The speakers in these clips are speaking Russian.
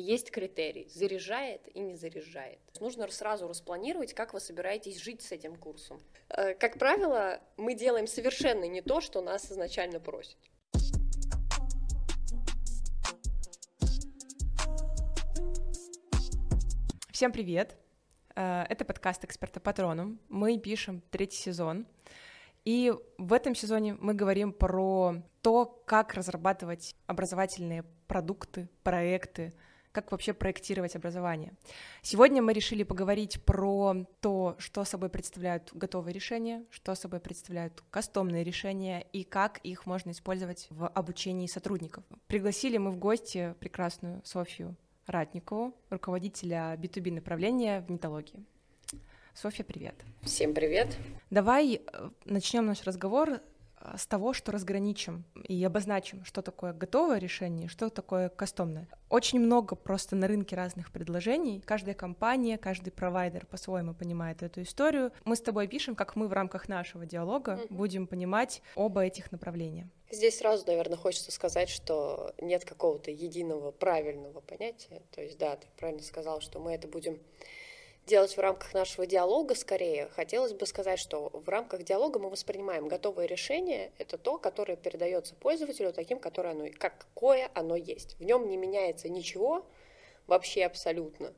есть критерий, заряжает и не заряжает. Нужно сразу распланировать, как вы собираетесь жить с этим курсом. Э, как правило, мы делаем совершенно не то, что нас изначально просят. Всем привет! Э, это подкаст «Эксперта Патроном». Мы пишем третий сезон. И в этом сезоне мы говорим про то, как разрабатывать образовательные продукты, проекты, как вообще проектировать образование. Сегодня мы решили поговорить про то, что собой представляют готовые решения, что собой представляют кастомные решения и как их можно использовать в обучении сотрудников. Пригласили мы в гости прекрасную Софью Ратникову, руководителя B2B направления в нетологии. Софья, привет. Всем привет. Давай э, начнем наш разговор с того, что разграничим и обозначим, что такое готовое решение, что такое кастомное. Очень много просто на рынке разных предложений. Каждая компания, каждый провайдер по-своему понимает эту историю. Мы с тобой пишем, как мы в рамках нашего диалога mm-hmm. будем понимать оба этих направления. Здесь сразу, наверное, хочется сказать, что нет какого-то единого правильного понятия. То есть, да, ты правильно сказал, что мы это будем делать в рамках нашего диалога скорее. Хотелось бы сказать, что в рамках диалога мы воспринимаем готовое решение. Это то, которое передается пользователю таким, которое оно, какое оно есть. В нем не меняется ничего вообще абсолютно.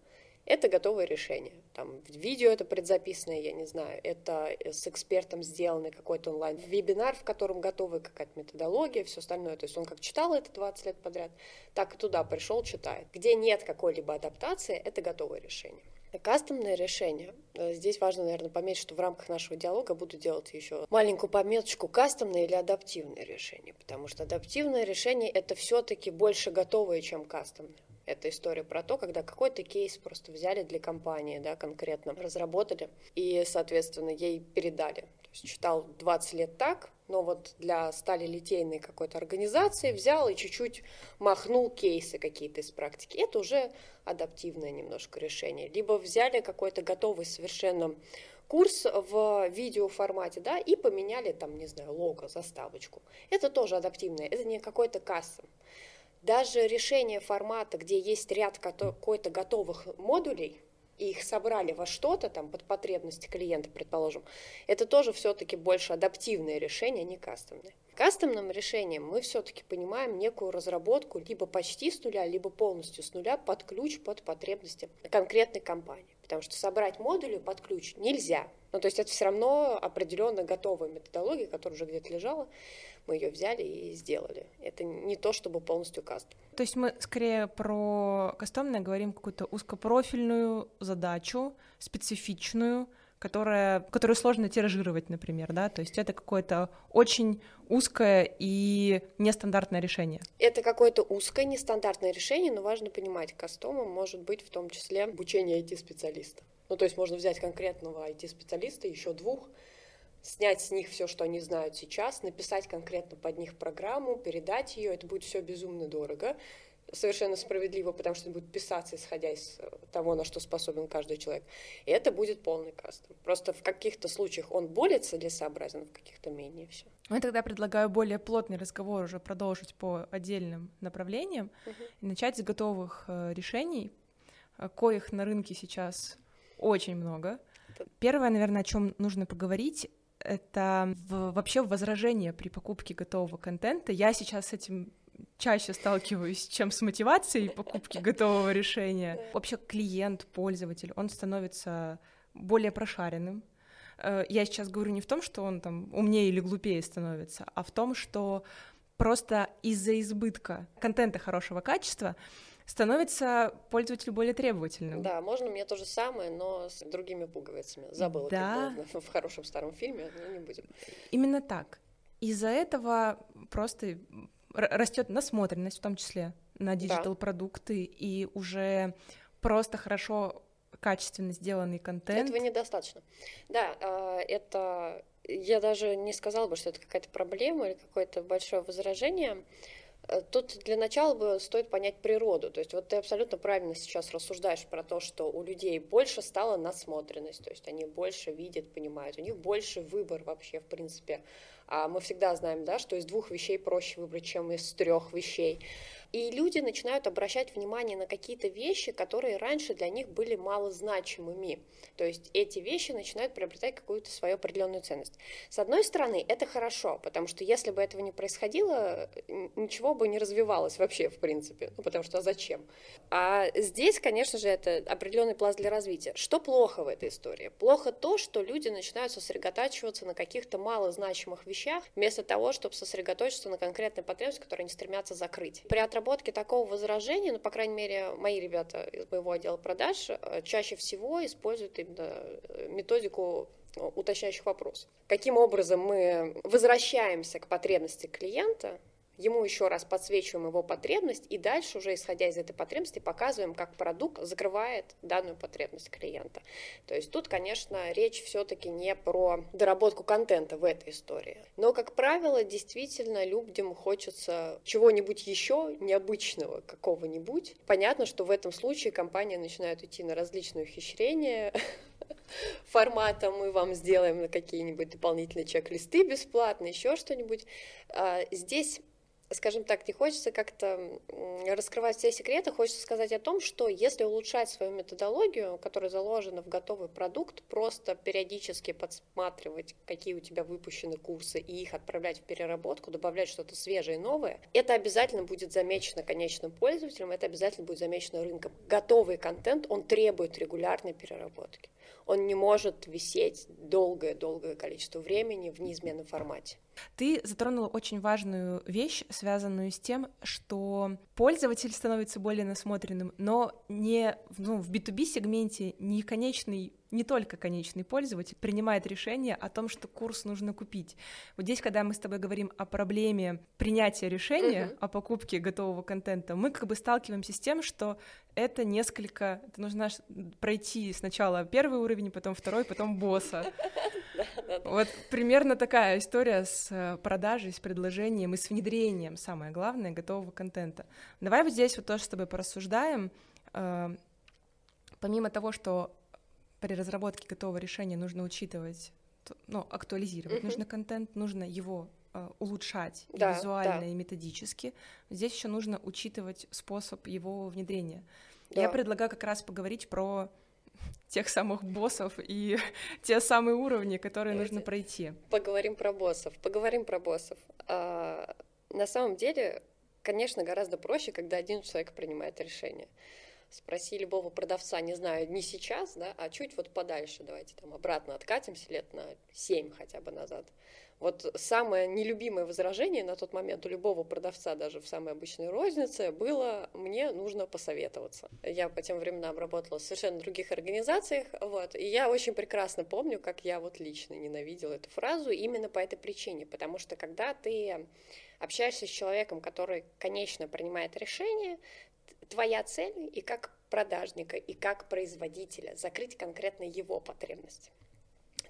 Это готовое решение. Там видео это предзаписанное, я не знаю, это с экспертом сделанный какой-то онлайн-вебинар, в котором готовая какая-то методология, все остальное. То есть он как читал это 20 лет подряд, так и туда пришел, читает. Где нет какой-либо адаптации, это готовое решение. Кастомное решение. Э, здесь важно, наверное, пометить, что в рамках нашего диалога буду делать еще маленькую пометочку кастомное или адаптивное решение, потому что адаптивное решение это все-таки больше готовое, чем кастомное. Это история про то, когда какой-то кейс просто взяли для компании, да, конкретно разработали и, соответственно, ей передали. То есть читал 20 лет так, но вот для сталилитейной какой-то организации взял и чуть-чуть махнул кейсы какие-то из практики. Это уже адаптивное немножко решение. Либо взяли какой-то готовый совершенно курс в видеоформате, да, и поменяли там, не знаю, лого, заставочку. Это тоже адаптивное, это не какой-то кастом. Даже решение формата, где есть ряд какой-то готовых модулей, и их собрали во что-то там под потребности клиента, предположим, это тоже все-таки больше адаптивное решение, а не кастомное. Кастомным решением мы все-таки понимаем некую разработку либо почти с нуля, либо полностью с нуля под ключ, под потребности конкретной компании. Потому что собрать модули под ключ нельзя. Ну, то есть это все равно определенно готовая методология, которая уже где-то лежала, мы ее взяли и сделали. Это не то, чтобы полностью кастом. То есть мы скорее про кастомное говорим какую-то узкопрофильную задачу, специфичную, которая, которую сложно тиражировать, например, да, то есть это какое-то очень узкое и нестандартное решение. Это какое-то узкое, нестандартное решение, но важно понимать, кастомом может быть в том числе обучение IT-специалиста. Ну, то есть можно взять конкретного IT-специалиста, еще двух, снять с них все, что они знают сейчас, написать конкретно под них программу, передать ее, это будет все безумно дорого, совершенно справедливо, потому что это будет писаться, исходя из э, того, на что способен каждый человек. И это будет полный кастом. Просто в каких-то случаях он более целесообразен, в каких-то менее все. Ну, я тогда предлагаю более плотный разговор уже продолжить по отдельным направлениям угу. и начать с готовых э, решений, э, коих на рынке сейчас очень много. Первое, наверное, о чем нужно поговорить, это вообще возражение при покупке готового контента. Я сейчас с этим чаще сталкиваюсь, чем с мотивацией покупки готового решения. Вообще клиент, пользователь, он становится более прошаренным. Э, я сейчас говорю не в том, что он там умнее или глупее становится, а в том, что просто из-за избытка контента хорошего качества становится пользователь более требовательным. Да, можно мне то же самое, но с другими пуговицами. Забыла, да. как было в хорошем старом фильме, но не будем. Именно так. Из-за этого просто растет насмотренность в том числе на диджитал-продукты, да. и уже просто хорошо качественно сделанный контент. Этого недостаточно. Да, а, это я даже не сказала бы, что это какая-то проблема или какое-то большое возражение. Э, тут для начала бы стоит понять природу. То есть вот ты абсолютно правильно сейчас рассуждаешь про то, что у людей больше стала насмотренность, то есть они больше видят, понимают, у них больше выбор вообще, в принципе, А мы всегда знаем, да, что из двух вещей проще выбрать, чем из трех вещей. И люди начинают обращать внимание на какие-то вещи, которые раньше для них были малозначимыми. То есть эти вещи начинают приобретать какую-то свою определенную ценность. С одной стороны, это хорошо, потому что если бы этого не происходило, ничего бы не развивалось вообще, в принципе. Ну, потому что а зачем? А здесь, конечно же, это определенный пласт для развития. Что плохо в этой истории? Плохо то, что люди начинают сосредотачиваться на каких-то малозначимых вещах, вместо того, чтобы сосредоточиться на конкретной потребности, которую они стремятся закрыть. При разработке такого возражения, ну, по крайней мере, мои ребята из моего отдела продаж э, чаще всего используют именно э, методику э, уточняющих вопросов. Каким образом мы возвращаемся к потребности клиента, ему еще раз подсвечиваем его потребность, и дальше уже исходя из этой потребности показываем, как продукт закрывает данную потребность клиента. То есть тут, конечно, речь все-таки не про доработку контента в этой истории. Но, как правило, действительно людям хочется чего-нибудь еще необычного, какого-нибудь. Понятно, что в этом случае компания начинает идти на различные ухищрения, формата мы вам сделаем на какие-нибудь дополнительные чек-листы бесплатно, еще что-нибудь. А, здесь скажем так, не хочется как-то раскрывать все секреты, хочется сказать о том, что если улучшать свою методологию, которая заложена в готовый продукт, просто периодически подсматривать, какие у тебя выпущены курсы, и их отправлять в переработку, добавлять что-то свежее и новое, это обязательно будет замечено конечным пользователем, это обязательно будет замечено рынком. Готовый контент, он требует регулярной переработки. Он не может висеть долгое-долгое количество времени в неизменном формате. Ты затронула очень важную вещь, связанную с тем, что пользователь становится более насмотренным, но не ну, в B2B сегменте не конечный не только конечный пользователь принимает решение о том, что курс нужно купить. Вот здесь, когда мы с тобой говорим о проблеме принятия решения uh-huh. о покупке готового контента, мы как бы сталкиваемся с тем, что это несколько, это нужно пройти сначала первый уровень, потом второй, потом босса. Вот примерно такая история с э, продажей, с предложением и с внедрением, самое главное, готового контента. Давай вот здесь вот тоже с тобой порассуждаем. Э, помимо того, что при разработке готового решения нужно учитывать, ну, актуализировать mm-hmm. нужно контент, нужно его э, улучшать да, визуально да. и методически. Здесь еще нужно учитывать способ его внедрения. Да. Я предлагаю как раз поговорить про тех самых боссов и те самые уровни, которые Давайте нужно пройти. Поговорим про боссов. Поговорим про боссов. А, на самом деле, конечно, гораздо проще, когда один человек принимает решение спроси любого продавца, не знаю, не сейчас, да, а чуть вот подальше, давайте там обратно откатимся лет на 7 хотя бы назад. Вот самое нелюбимое возражение на тот момент у любого продавца, даже в самой обычной рознице, было «мне нужно посоветоваться». Я по тем временам работала в совершенно других организациях, вот, и я очень прекрасно помню, как я вот лично ненавидела эту фразу именно по этой причине, потому что когда ты общаешься с человеком, который, конечно, принимает решение, твоя цель и как продажника, и как производителя закрыть конкретно его потребности.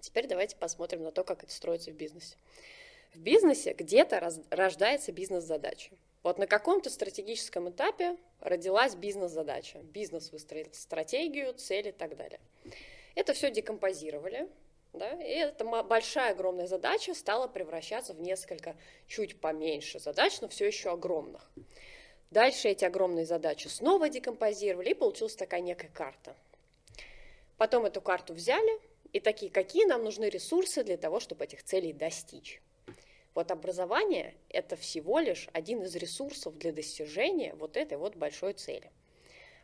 Теперь давайте посмотрим на то, как это строится в бизнесе. В бизнесе где-то раз, рождается бизнес-задача. Вот на каком-то стратегическом этапе родилась бизнес-задача. Бизнес выстроил стратегию, цели и так далее. Это все декомпозировали, да, и эта большая огромная задача стала превращаться в несколько чуть поменьше задач, но все еще огромных. Дальше эти огромные задачи снова декомпозировали, и получилась такая некая карта. Потом эту карту взяли, и такие, какие нам нужны ресурсы для того, чтобы этих целей достичь. Вот образование – это всего лишь один из ресурсов для достижения вот этой вот большой цели.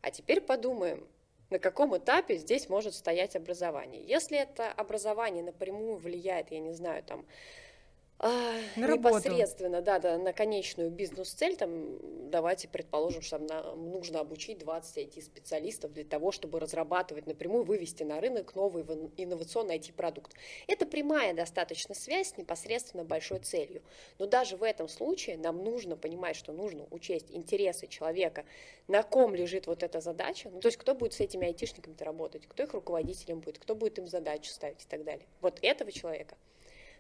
А теперь подумаем, на каком этапе здесь может стоять образование. Если это образование напрямую влияет, я не знаю, там, а, на непосредственно, да, да, на конечную бизнес-цель, там, давайте предположим, что нам нужно обучить 20 IT-специалистов для того, чтобы разрабатывать напрямую, вывести на рынок новый инновационный IT-продукт. Это прямая достаточно связь с непосредственно большой целью. Но даже в этом случае нам нужно понимать, что нужно учесть интересы человека, на ком лежит вот эта задача, ну, то есть кто будет с этими айтишниками работать, кто их руководителем будет, кто будет им задачи ставить и так далее. Вот этого человека –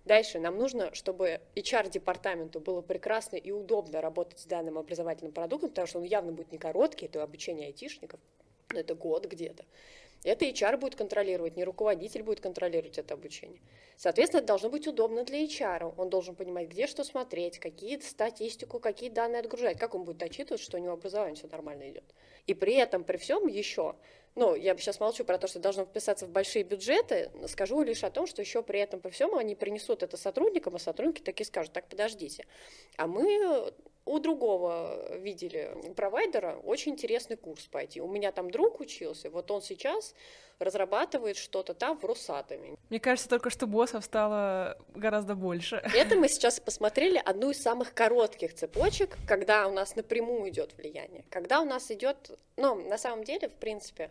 Дальше нам нужно, чтобы HR-департаменту было прекрасно и удобно работать с данным образовательным продуктом, потому что он явно будет не короткий, это обучение айтишников, это год где-то. Это HR будет контролировать, не руководитель будет контролировать это обучение. Соответственно, это должно быть удобно для HR. Он должен понимать, где что смотреть, какие статистику, какие данные отгружать, как он будет отчитывать, что у него образование все нормально идет. И при этом, при всем еще ну, я сейчас молчу про то, что должно вписаться в большие бюджеты, скажу лишь о том, что еще при этом, по всему, они принесут это сотрудникам, а сотрудники такие скажут, так, подождите, а мы у другого видели провайдера очень интересный курс пойти. У меня там друг учился, вот он сейчас разрабатывает что-то там в Росатоме. Мне кажется, только что боссов стало гораздо больше. Это мы сейчас посмотрели одну из самых коротких цепочек, когда у нас напрямую идет влияние. Когда у нас идет, ну, на самом деле, в принципе,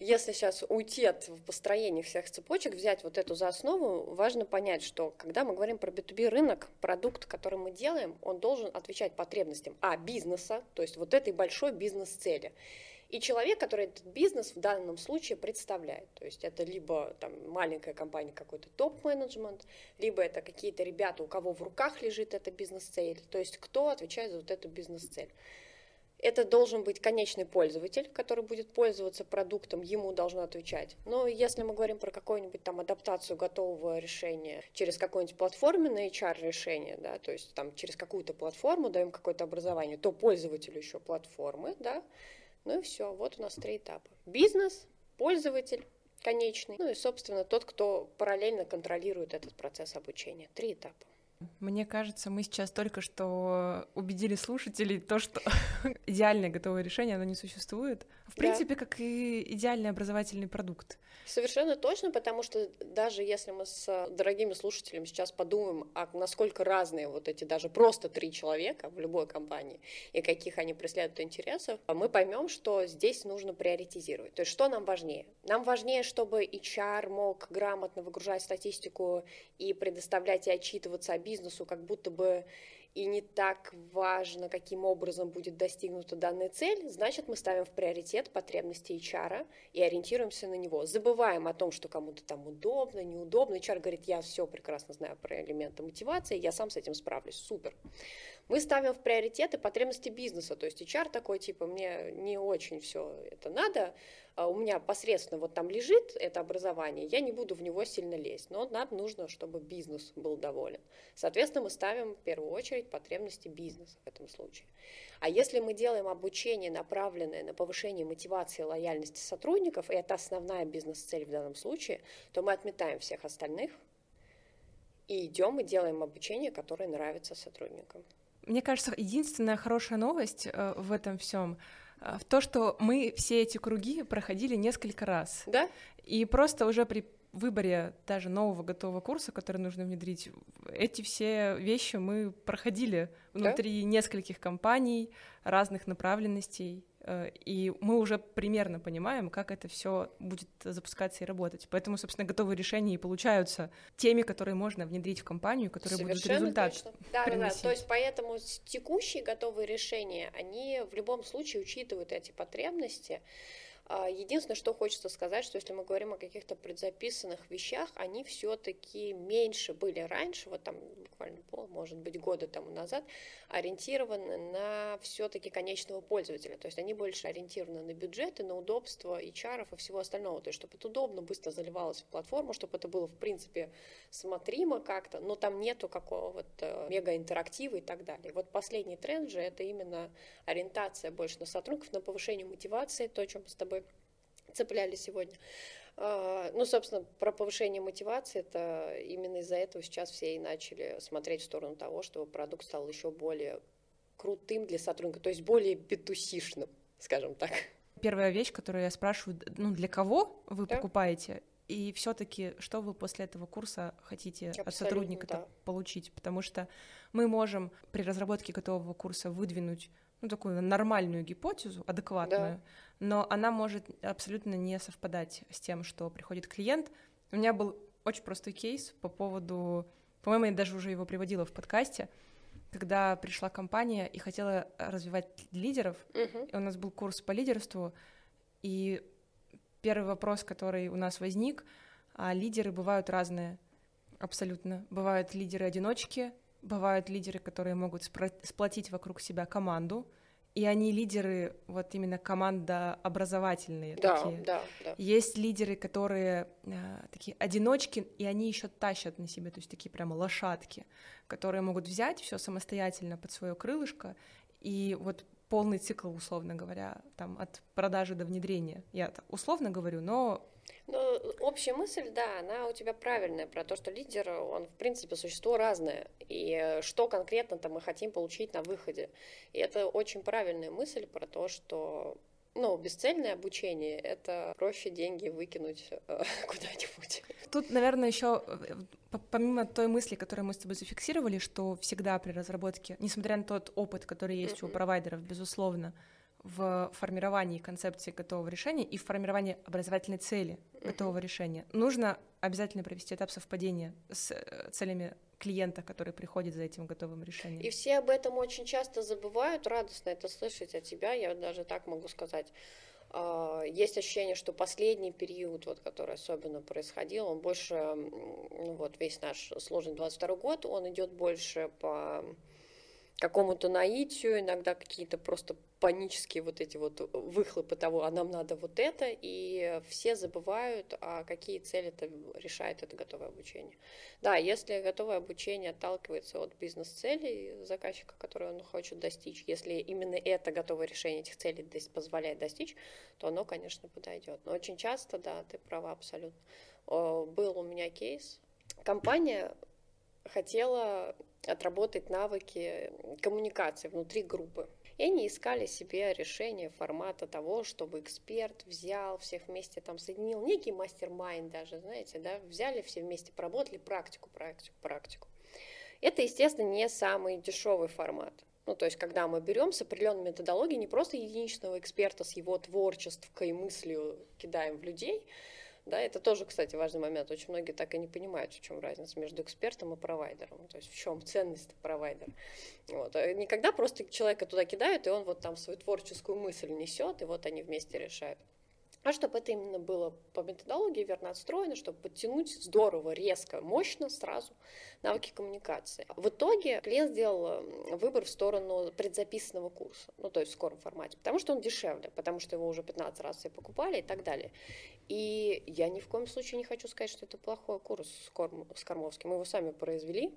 если сейчас уйти от построения всех цепочек, взять вот эту за основу, важно понять, что когда мы говорим про B2B рынок, продукт, который мы делаем, он должен отвечать потребностям а бизнеса, то есть вот этой большой бизнес-цели. И человек, который этот бизнес в данном случае представляет. То есть это либо там, маленькая компания, какой-то топ-менеджмент, либо это какие-то ребята, у кого в руках лежит эта бизнес-цель. То есть кто отвечает за вот эту бизнес-цель. Это должен быть конечный пользователь, который будет пользоваться продуктом, ему должно отвечать. Но если мы говорим про какую-нибудь там адаптацию готового решения через какое-нибудь платформенное HR решение, да, то есть там через какую-то платформу даем какое-то образование, то пользователю еще платформы, да, ну и все, вот у нас три этапа. Бизнес, пользователь, конечный, ну и, собственно, тот, кто параллельно контролирует этот процесс обучения. Три этапа. Мне кажется, мы сейчас только что убедили слушателей то, что идеальное готовое решение, оно не существует. В да. принципе, как и идеальный образовательный продукт. Совершенно точно, потому что даже если мы с дорогими слушателями сейчас подумаем, а насколько разные вот эти даже просто три человека в любой компании и каких они преследуют интересов, мы поймем, что здесь нужно приоритизировать. То есть что нам важнее? Нам важнее, чтобы HR мог грамотно выгружать статистику и предоставлять и отчитываться о бизнесу, как будто бы и не так важно, каким образом будет достигнута данная цель, значит, мы ставим в приоритет потребности HR и ориентируемся на него. Забываем о том, что кому-то там удобно, неудобно. HR говорит, я все прекрасно знаю про элементы мотивации, я сам с этим справлюсь, супер. Мы ставим в приоритеты потребности бизнеса, то есть HR такой, типа, мне не очень все это надо, а у меня посредственно вот там лежит это образование, я не буду в него сильно лезть, но нам нужно, чтобы бизнес был доволен. Соответственно, мы ставим в первую очередь потребности бизнеса в этом случае. А если мы делаем обучение, направленное на повышение мотивации и лояльности сотрудников, и это основная бизнес-цель в данном случае, то мы отметаем всех остальных и идем и делаем обучение, которое нравится сотрудникам. Мне кажется, единственная хорошая новость э, в этом всем в то, что мы все эти круги проходили несколько раз. Да? И просто уже при выборе даже нового готового курса, который нужно внедрить, эти все вещи мы проходили внутри да? нескольких компаний, разных направленностей. Э, и мы уже примерно понимаем, как это все будет запускаться и работать. Поэтому, собственно, готовые решения и получаются теми, которые можно внедрить в компанию, которые Совершенно будут результат точно. Да, да, то есть поэтому текущие готовые решения, они в любом случае учитывают эти потребности, единственное, что хочется сказать, что если мы говорим о каких-то предзаписанных вещах, они все-таки меньше были раньше, вот там буквально пол, может быть, года тому назад, ориентированы на все-таки конечного пользователя. То есть они больше ориентированы на бюджеты, на удобство и чаров и всего остального. То есть чтобы это удобно, быстро заливалось в платформу, чтобы это было, в принципе, смотримо как-то, но там нету какого-то мега-интерактива и так далее. Вот последний тренд же это именно ориентация больше на сотрудников, на повышение мотивации, то, о чем мы с тобой цепляли сегодня. А, ну, собственно, про повышение мотивации, это именно из-за этого сейчас все и начали смотреть в сторону того, чтобы продукт стал еще более крутым для сотрудника, то есть более битусишным, скажем так. Первая вещь, которую я спрашиваю, ну, для кого вы да? покупаете? И все-таки, что вы после этого курса хотите Абсолютно, от сотрудника да. получить? Потому что мы можем при разработке готового курса выдвинуть ну, такую нормальную гипотезу, адекватную, да. но она может абсолютно не совпадать с тем, что приходит клиент. У меня был очень простой кейс по поводу, по-моему, я даже уже его приводила в подкасте, когда пришла компания и хотела развивать лидеров, угу. и у нас был курс по лидерству, и первый вопрос, который у нас возник, а лидеры бывают разные, абсолютно. Бывают лидеры-одиночки, Бывают лидеры, которые могут сплотить вокруг себя команду и они лидеры, вот именно команда образовательные да, такие. Да, да. Есть лидеры, которые э, такие одиночки, и они еще тащат на себе, то есть такие прямо лошадки, которые могут взять все самостоятельно под свое крылышко и вот полный цикл, условно говоря, там от продажи до внедрения. Я условно говорю, но но общая мысль, да, она у тебя правильная про то, что лидер, он, в принципе, существо разное. И что конкретно-то мы хотим получить на выходе. И это очень правильная мысль про то, что ну, бесцельное обучение — это проще деньги выкинуть э, куда-нибудь. Тут, наверное, еще э, помимо той мысли, которую мы с тобой зафиксировали, что всегда при разработке, несмотря на тот опыт, который есть mm-hmm. у провайдеров, безусловно, в формировании концепции готового решения и в формировании образовательной цели готового решения. Нужно обязательно провести этап совпадения с э, целями клиента, который приходит за этим готовым решением. И все об этом очень часто забывают, радостно это слышать от тебя, я даже так могу сказать. А, есть ощущение, что последний период, вот, который особенно происходил, он больше, ну, вот весь наш сложный 22 год, он идет больше по какому-то наитию, иногда какие-то просто панические вот эти вот выхлопы того, а нам надо вот это, и все забывают, а какие цели это решает это готовое обучение. Да, если готовое обучение отталкивается от бизнес-целей заказчика, которые он хочет достичь, если именно это готовое решение этих целей позволяет достичь, то оно, конечно, подойдет. Но очень часто, да, ты права абсолютно. Был у меня кейс, компания хотела отработать навыки коммуникации внутри группы. И они искали себе решение формата того, чтобы эксперт взял, всех вместе там соединил, некий мастер-майнд даже, знаете, да, взяли все вместе, поработали практику, практику, практику. Это, естественно, не самый дешевый формат. Ну, то есть, когда мы берем с определенной методологией не просто единичного эксперта с его творчеством и мыслью кидаем в людей, да, это тоже, кстати, важный момент. Очень многие так и не понимают, в чем разница между экспертом и провайдером. То есть в чем ценность провайдера. Вот. А никогда просто человека туда кидают, и он вот там свою творческую мысль несет, и вот они вместе решают. А чтобы это именно было по методологии верно отстроено, чтобы подтянуть здорово, резко, мощно сразу навыки коммуникации. В итоге клиент сделал выбор в сторону предзаписанного курса, ну то есть в скором формате, потому что он дешевле, потому что его уже 15 раз все покупали и так далее. И я ни в коем случае не хочу сказать, что это плохой курс с, Корм, с Кормовским. Мы его сами произвели,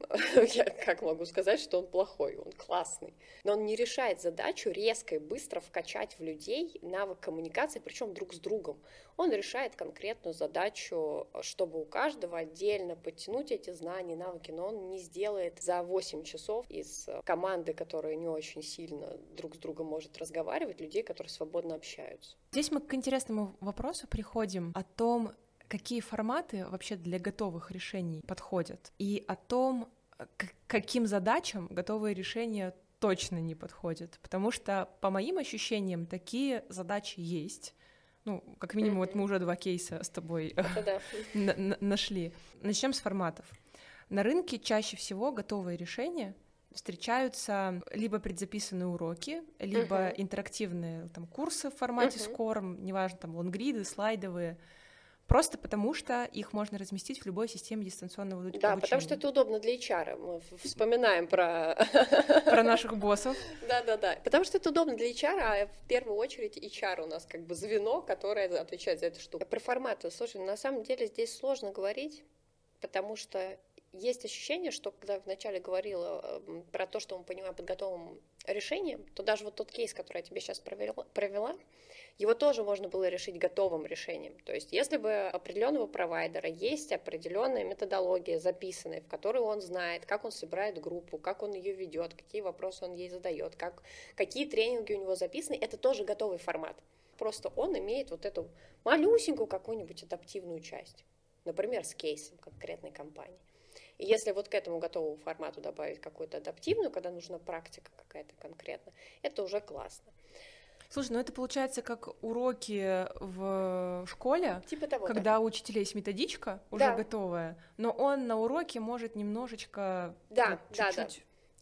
я как могу сказать, что он плохой, он классный. Но он не решает задачу резко и быстро вкачать в людей навык коммуникации, причем друг с другом. Он решает конкретную задачу, чтобы у каждого отдельно подтянуть эти знания, навыки, но он не сделает за 8 часов из команды, которая не очень сильно друг с другом может разговаривать, людей, которые свободно общаются. Здесь мы к интересному вопросу приходим о том, какие форматы вообще для готовых решений подходят, и о том, к каким задачам готовые решения точно не подходят. Потому что, по моим ощущениям, такие задачи есть. Ну, как минимум, вот мы уже два кейса с тобой нашли. Начнем с форматов. На рынке чаще всего готовые решения встречаются либо предзаписанные уроки, либо uh-huh. интерактивные там курсы в формате uh-huh. скором, неважно, там лонгриды, слайдовые, Просто потому, что их можно разместить в любой системе дистанционного обучения. Да, потому что это удобно для HR. Мы вспоминаем про... Про наших боссов. Да-да-да. Потому что это удобно для HR, а в первую очередь HR у нас как бы звено, которое отвечает за эту штуку. Про форматы. Слушай, на самом деле здесь сложно говорить, потому что есть ощущение, что когда вначале говорила эм, про то, что мы понимаем под готовым решением, то даже вот тот кейс, который я тебе сейчас провела, провела его тоже можно было решить готовым решением. То есть если бы определенного провайдера есть определенная методология записанная, в которой он знает, как он собирает группу, как он ее ведет, какие вопросы он ей задает, как, какие тренинги у него записаны, это тоже готовый формат. Просто он имеет вот эту малюсенькую какую-нибудь адаптивную часть, например, с кейсом конкретной компании. И если вот к этому готовому формату добавить какую-то адаптивную, когда нужна практика какая-то конкретная, это уже классно. Слушай, ну это получается как уроки в школе, типа того, когда да. у учителя есть методичка уже да. готовая, но он на уроке может немножечко да, вот, да, да.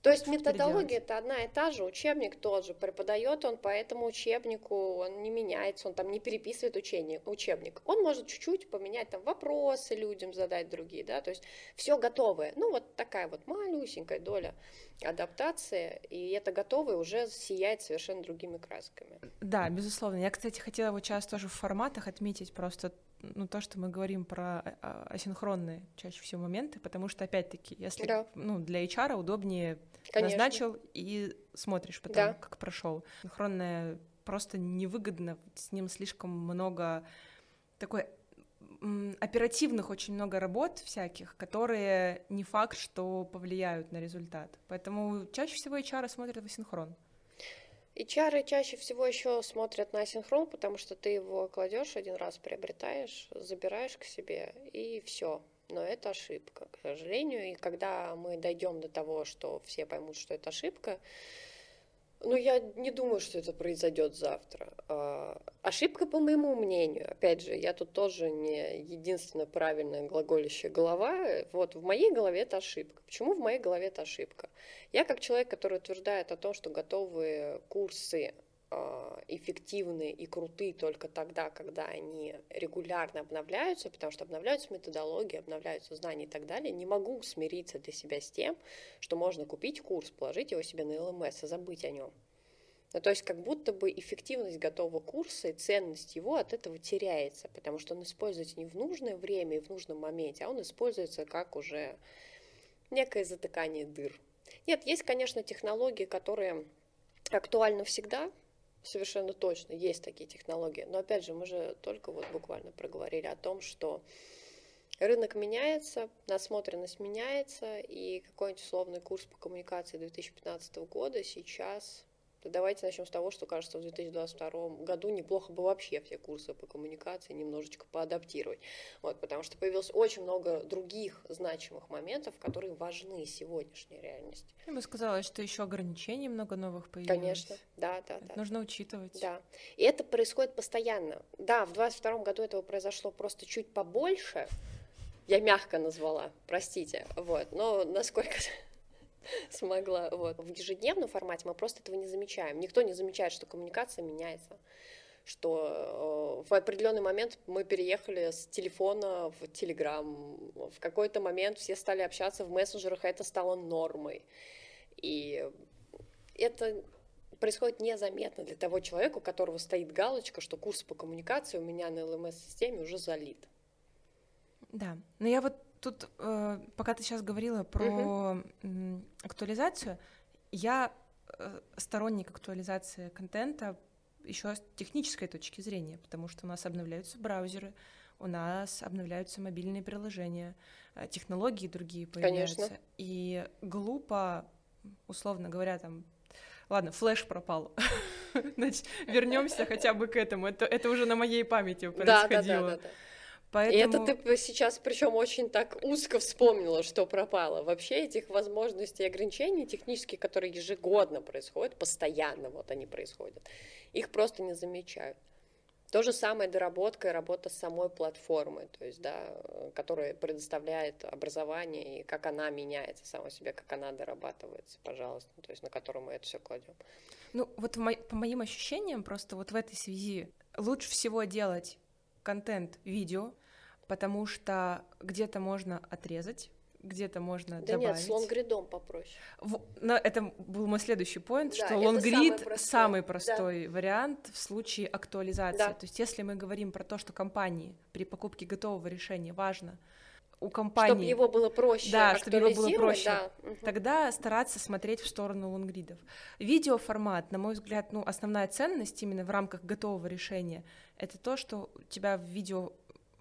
То есть методология это одна и та же, учебник тот же, преподает он по этому учебнику, он не меняется, он там не переписывает учение, учебник. Он может чуть-чуть поменять там вопросы людям задать другие, да, то есть все готовое. Ну вот такая вот малюсенькая доля адаптации, и это готовое уже сияет совершенно другими красками. Да, безусловно. Я, кстати, хотела вот сейчас тоже в форматах отметить просто ну, то, что мы говорим про а, а, асинхронные чаще всего моменты, потому что, опять-таки, если да. ну, для HR удобнее Конечно. назначил и смотришь потом, да. как прошел. Синхронное просто невыгодно, с ним слишком много такой оперативных очень много работ всяких, которые не факт, что повлияют на результат. Поэтому чаще всего HR смотрят в асинхрон. HR чаще всего еще смотрят на синхрон, потому что ты его кладешь один раз, приобретаешь, забираешь к себе и все. Но это ошибка, к сожалению. И когда мы дойдем до того, что все поймут, что это ошибка, ну, я не думаю, что это произойдет завтра. А, ошибка, по моему мнению, опять же, я тут тоже не единственная правильная глаголящая голова. Вот в моей голове это ошибка. Почему в моей голове это ошибка? Я как человек, который утверждает о том, что готовые курсы эффективны и крутые только тогда, когда они регулярно обновляются, потому что обновляются методологии, обновляются знания и так далее, не могу смириться для себя с тем, что можно купить курс, положить его себе на ЛМС и забыть о нем. Ну, то есть как будто бы эффективность готового курса и ценность его от этого теряется, потому что он используется не в нужное время и в нужном моменте, а он используется как уже некое затыкание дыр. Нет, есть, конечно, технологии, которые актуальны всегда, Совершенно точно, есть такие технологии. Но опять же, мы же только вот буквально проговорили о том, что рынок меняется, насмотренность меняется, и какой-нибудь условный курс по коммуникации 2015 года сейчас Давайте начнем с того, что кажется, в 2022 году неплохо бы вообще все курсы по коммуникации немножечко поадаптировать. Вот, потому что появилось очень много других значимых моментов, которые важны сегодняшней реальности. Я бы сказала, что еще ограничений много новых появилось. Конечно, да, да, это да. Нужно учитывать. Да. И это происходит постоянно. Да, в 2022 году этого произошло просто чуть побольше, я мягко назвала, простите, вот, но насколько смогла. Вот. В ежедневном формате мы просто этого не замечаем. Никто не замечает, что коммуникация меняется что э, в определенный момент мы переехали с телефона в Телеграм, в какой-то момент все стали общаться в мессенджерах, и это стало нормой. И это происходит незаметно для того человека, у которого стоит галочка, что курс по коммуникации у меня на ЛМС-системе уже залит. Да, но я вот тут, э, пока ты сейчас говорила про угу. актуализацию, я э, сторонник актуализации контента еще с технической точки зрения, потому что у нас обновляются браузеры, у нас обновляются мобильные приложения, э, технологии другие появляются. Конечно. И глупо, условно говоря, там, ладно, флеш пропал. Значит, вернемся хотя бы к этому. Это, это уже на моей памяти происходило. Да, да, да, да, да. Поэтому... И это ты сейчас причем очень так узко вспомнила, что пропало. Вообще этих возможностей и ограничений технических, которые ежегодно происходят, постоянно вот они происходят, их просто не замечают. То же самое доработка и работа с самой платформы, то есть, да, которая предоставляет образование и как она меняется сама себе, как она дорабатывается, пожалуйста, то есть на котором мы это все кладем. Ну, вот по моим ощущениям, просто вот в этой связи лучше всего делать контент видео, потому что где-то можно отрезать, где-то можно да добавить. нет, с лонгридом попроще. В, но это был мой следующий поинт, да, что лонгрид самый простой, самый простой да. вариант в случае актуализации. Да. То есть если мы говорим про то, что компании при покупке готового решения важно у компании... Чтобы его было проще Да, чтобы его было проще. Да. Тогда стараться смотреть в сторону лонгридов. Видеоформат, на мой взгляд, ну, основная ценность именно в рамках готового решения — это то, что у тебя в видео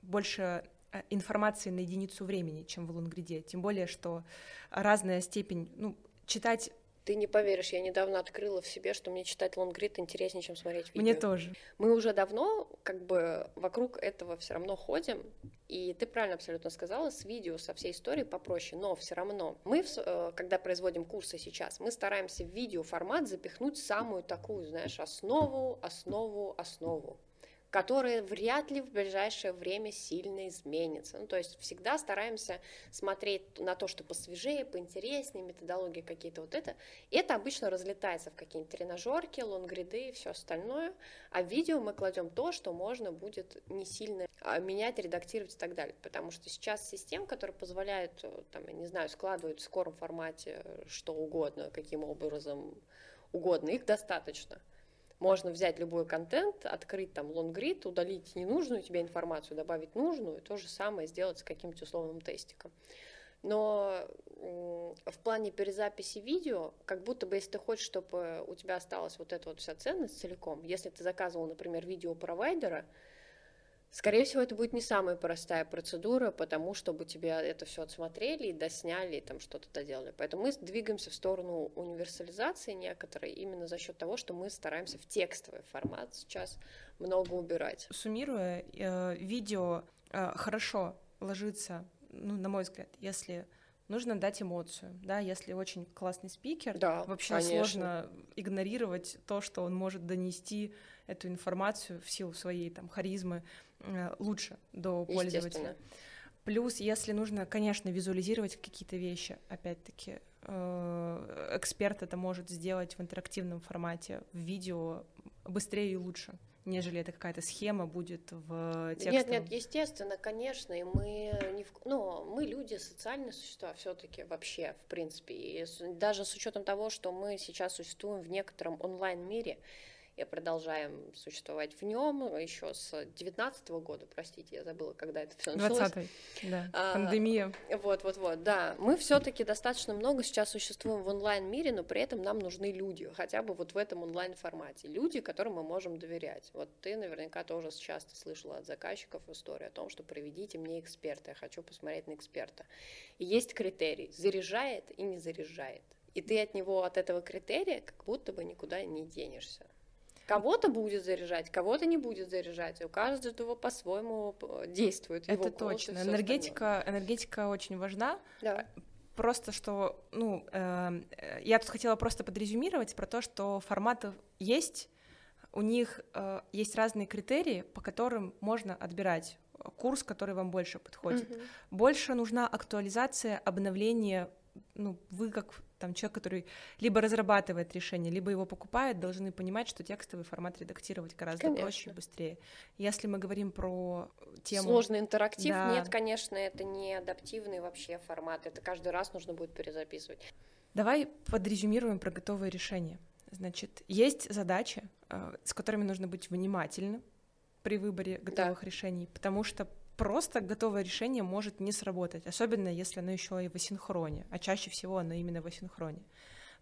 больше э, информации на единицу времени, чем в лонгриде. Тем более, что разная степень, ну, читать ты не поверишь, я недавно открыла в себе, что мне читать лонгрид интереснее, чем смотреть видео. Мне тоже. Мы уже давно как бы вокруг этого все равно ходим, и ты правильно абсолютно сказала, с видео, со всей историей попроще, но все равно мы, э, когда производим курсы сейчас, мы стараемся в видеоформат запихнуть самую такую, знаешь, основу, основу, основу которые вряд ли в ближайшее время сильно изменятся. Ну, то есть всегда стараемся смотреть на то, что посвежее, поинтереснее, методологии какие-то вот это. И это обычно разлетается в какие-нибудь тренажерки, лонгриды и все остальное. А в видео мы кладем то, что можно будет не сильно а, менять, редактировать и так далее. Потому что сейчас систем, которые позволяют, э, там, я не знаю, складывать в скором формате что угодно, каким образом угодно, их достаточно. Можно взять любой контент, открыть там лонгрид, удалить ненужную тебе информацию, добавить нужную, и то же самое сделать с каким-нибудь условным тестиком. Но в плане перезаписи видео, как будто бы если ты хочешь, чтобы у тебя осталась вот эта вот вся ценность целиком, если ты заказывал, например, видео провайдера, Скорее всего, это будет не самая простая процедура, потому чтобы тебя это все отсмотрели и досняли, и там что-то доделали. Поэтому мы двигаемся в сторону универсализации некоторой именно за счет того, что мы стараемся в текстовый формат сейчас много убирать. Суммируя, э, видео э, хорошо ложится, ну, на мой взгляд, если нужно дать эмоцию, да, если очень классный спикер, да, вообще конечно. сложно игнорировать то, что он может донести эту информацию в силу своей там харизмы лучше до пользователя. Плюс, если нужно, конечно, визуализировать какие-то вещи, опять-таки, э, эксперт это может сделать в интерактивном формате, в видео быстрее и лучше нежели это какая-то схема будет в текстовом. Нет, нет, естественно, конечно, и мы не в... ну, мы люди социальные существа все-таки вообще, в принципе, и даже с учетом того, что мы сейчас существуем в некотором онлайн мире, и продолжаем существовать в нем еще с 19 года, простите, я забыла, когда это все началось. 20 да, а, пандемия. Вот, вот, вот, да. Мы все-таки достаточно много сейчас существуем в онлайн-мире, но при этом нам нужны люди, хотя бы вот в этом онлайн-формате. Люди, которым мы можем доверять. Вот ты наверняка тоже часто слышала от заказчиков историю о том, что проведите мне эксперта, я хочу посмотреть на эксперта. И есть критерий, заряжает и не заряжает. И ты от него, от этого критерия, как будто бы никуда не денешься. Кого-то будет заряжать, кого-то не будет заряжать. У каждого по-своему действует. Это точно. Энергетика, остальное. энергетика очень важна. Да. Просто что, ну, э, я тут хотела просто подрезюмировать про то, что форматы есть, у них э, есть разные критерии, по которым можно отбирать курс, который вам больше подходит. Угу. Больше нужна актуализация, обновление. Ну, вы как там человек, который либо разрабатывает решение, либо его покупает, должны понимать, что текстовый формат редактировать гораздо конечно. проще и быстрее. Если мы говорим про тему... Сложный интерактив, да. нет, конечно, это не адаптивный вообще формат, это каждый раз нужно будет перезаписывать. Давай подрезюмируем про готовые решения. Значит, есть задачи, э, с которыми нужно быть внимательным при выборе готовых да. решений, потому что просто готовое решение может не сработать, особенно если оно еще и в асинхроне, а чаще всего оно именно в асинхроне.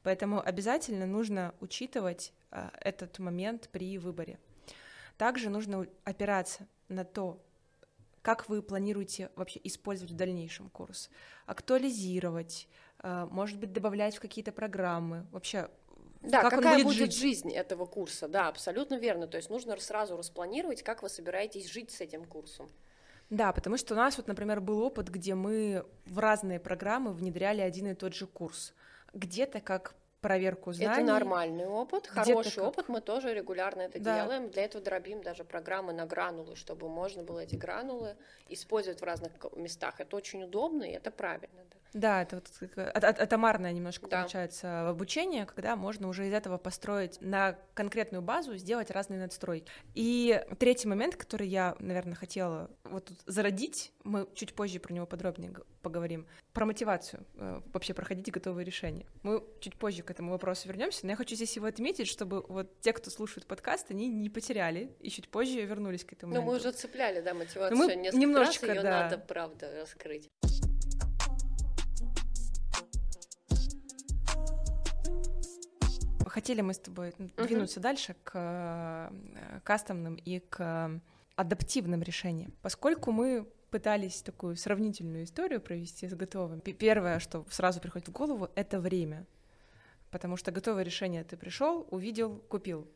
Поэтому обязательно нужно учитывать а, этот момент при выборе. Также нужно опираться на то, как вы планируете вообще использовать в дальнейшем курс, актуализировать, а, может быть, добавлять в какие-то программы, вообще да, как какая будет, будет жить? жизнь этого курса, да, абсолютно верно. То есть нужно сразу распланировать, как вы собираетесь жить с этим курсом. Да, потому что у нас вот, например, был опыт, где мы в разные программы внедряли один и тот же курс. Где-то как проверку знаний. Это нормальный опыт, хороший как... опыт, мы тоже регулярно это да. делаем. Для этого дробим даже программы на гранулы, чтобы можно было эти гранулы использовать в разных местах. Это очень удобно и это правильно. Да. Да, это вот атомарное немножко да. получается обучение, когда можно уже из этого построить на конкретную базу, сделать разные надстройки. И третий момент, который я, наверное, хотела вот тут зародить, мы чуть позже про него подробнее поговорим, про мотивацию э, вообще проходить готовые решения. Мы чуть позже к этому вопросу вернемся, но я хочу здесь его отметить, чтобы вот те, кто слушает подкаст, они не потеряли и чуть позже вернулись к этому. Но мы уже цепляли, да, мотивацию мы несколько немножечко, раз, ее да. надо, правда, раскрыть. Хотели мы с тобой uh-huh. двинуться дальше к э, кастомным и к адаптивным решениям. Поскольку мы пытались такую сравнительную историю провести с готовым, первое, что сразу приходит в голову, это время. Потому что готовое решение ты пришел, увидел, купил.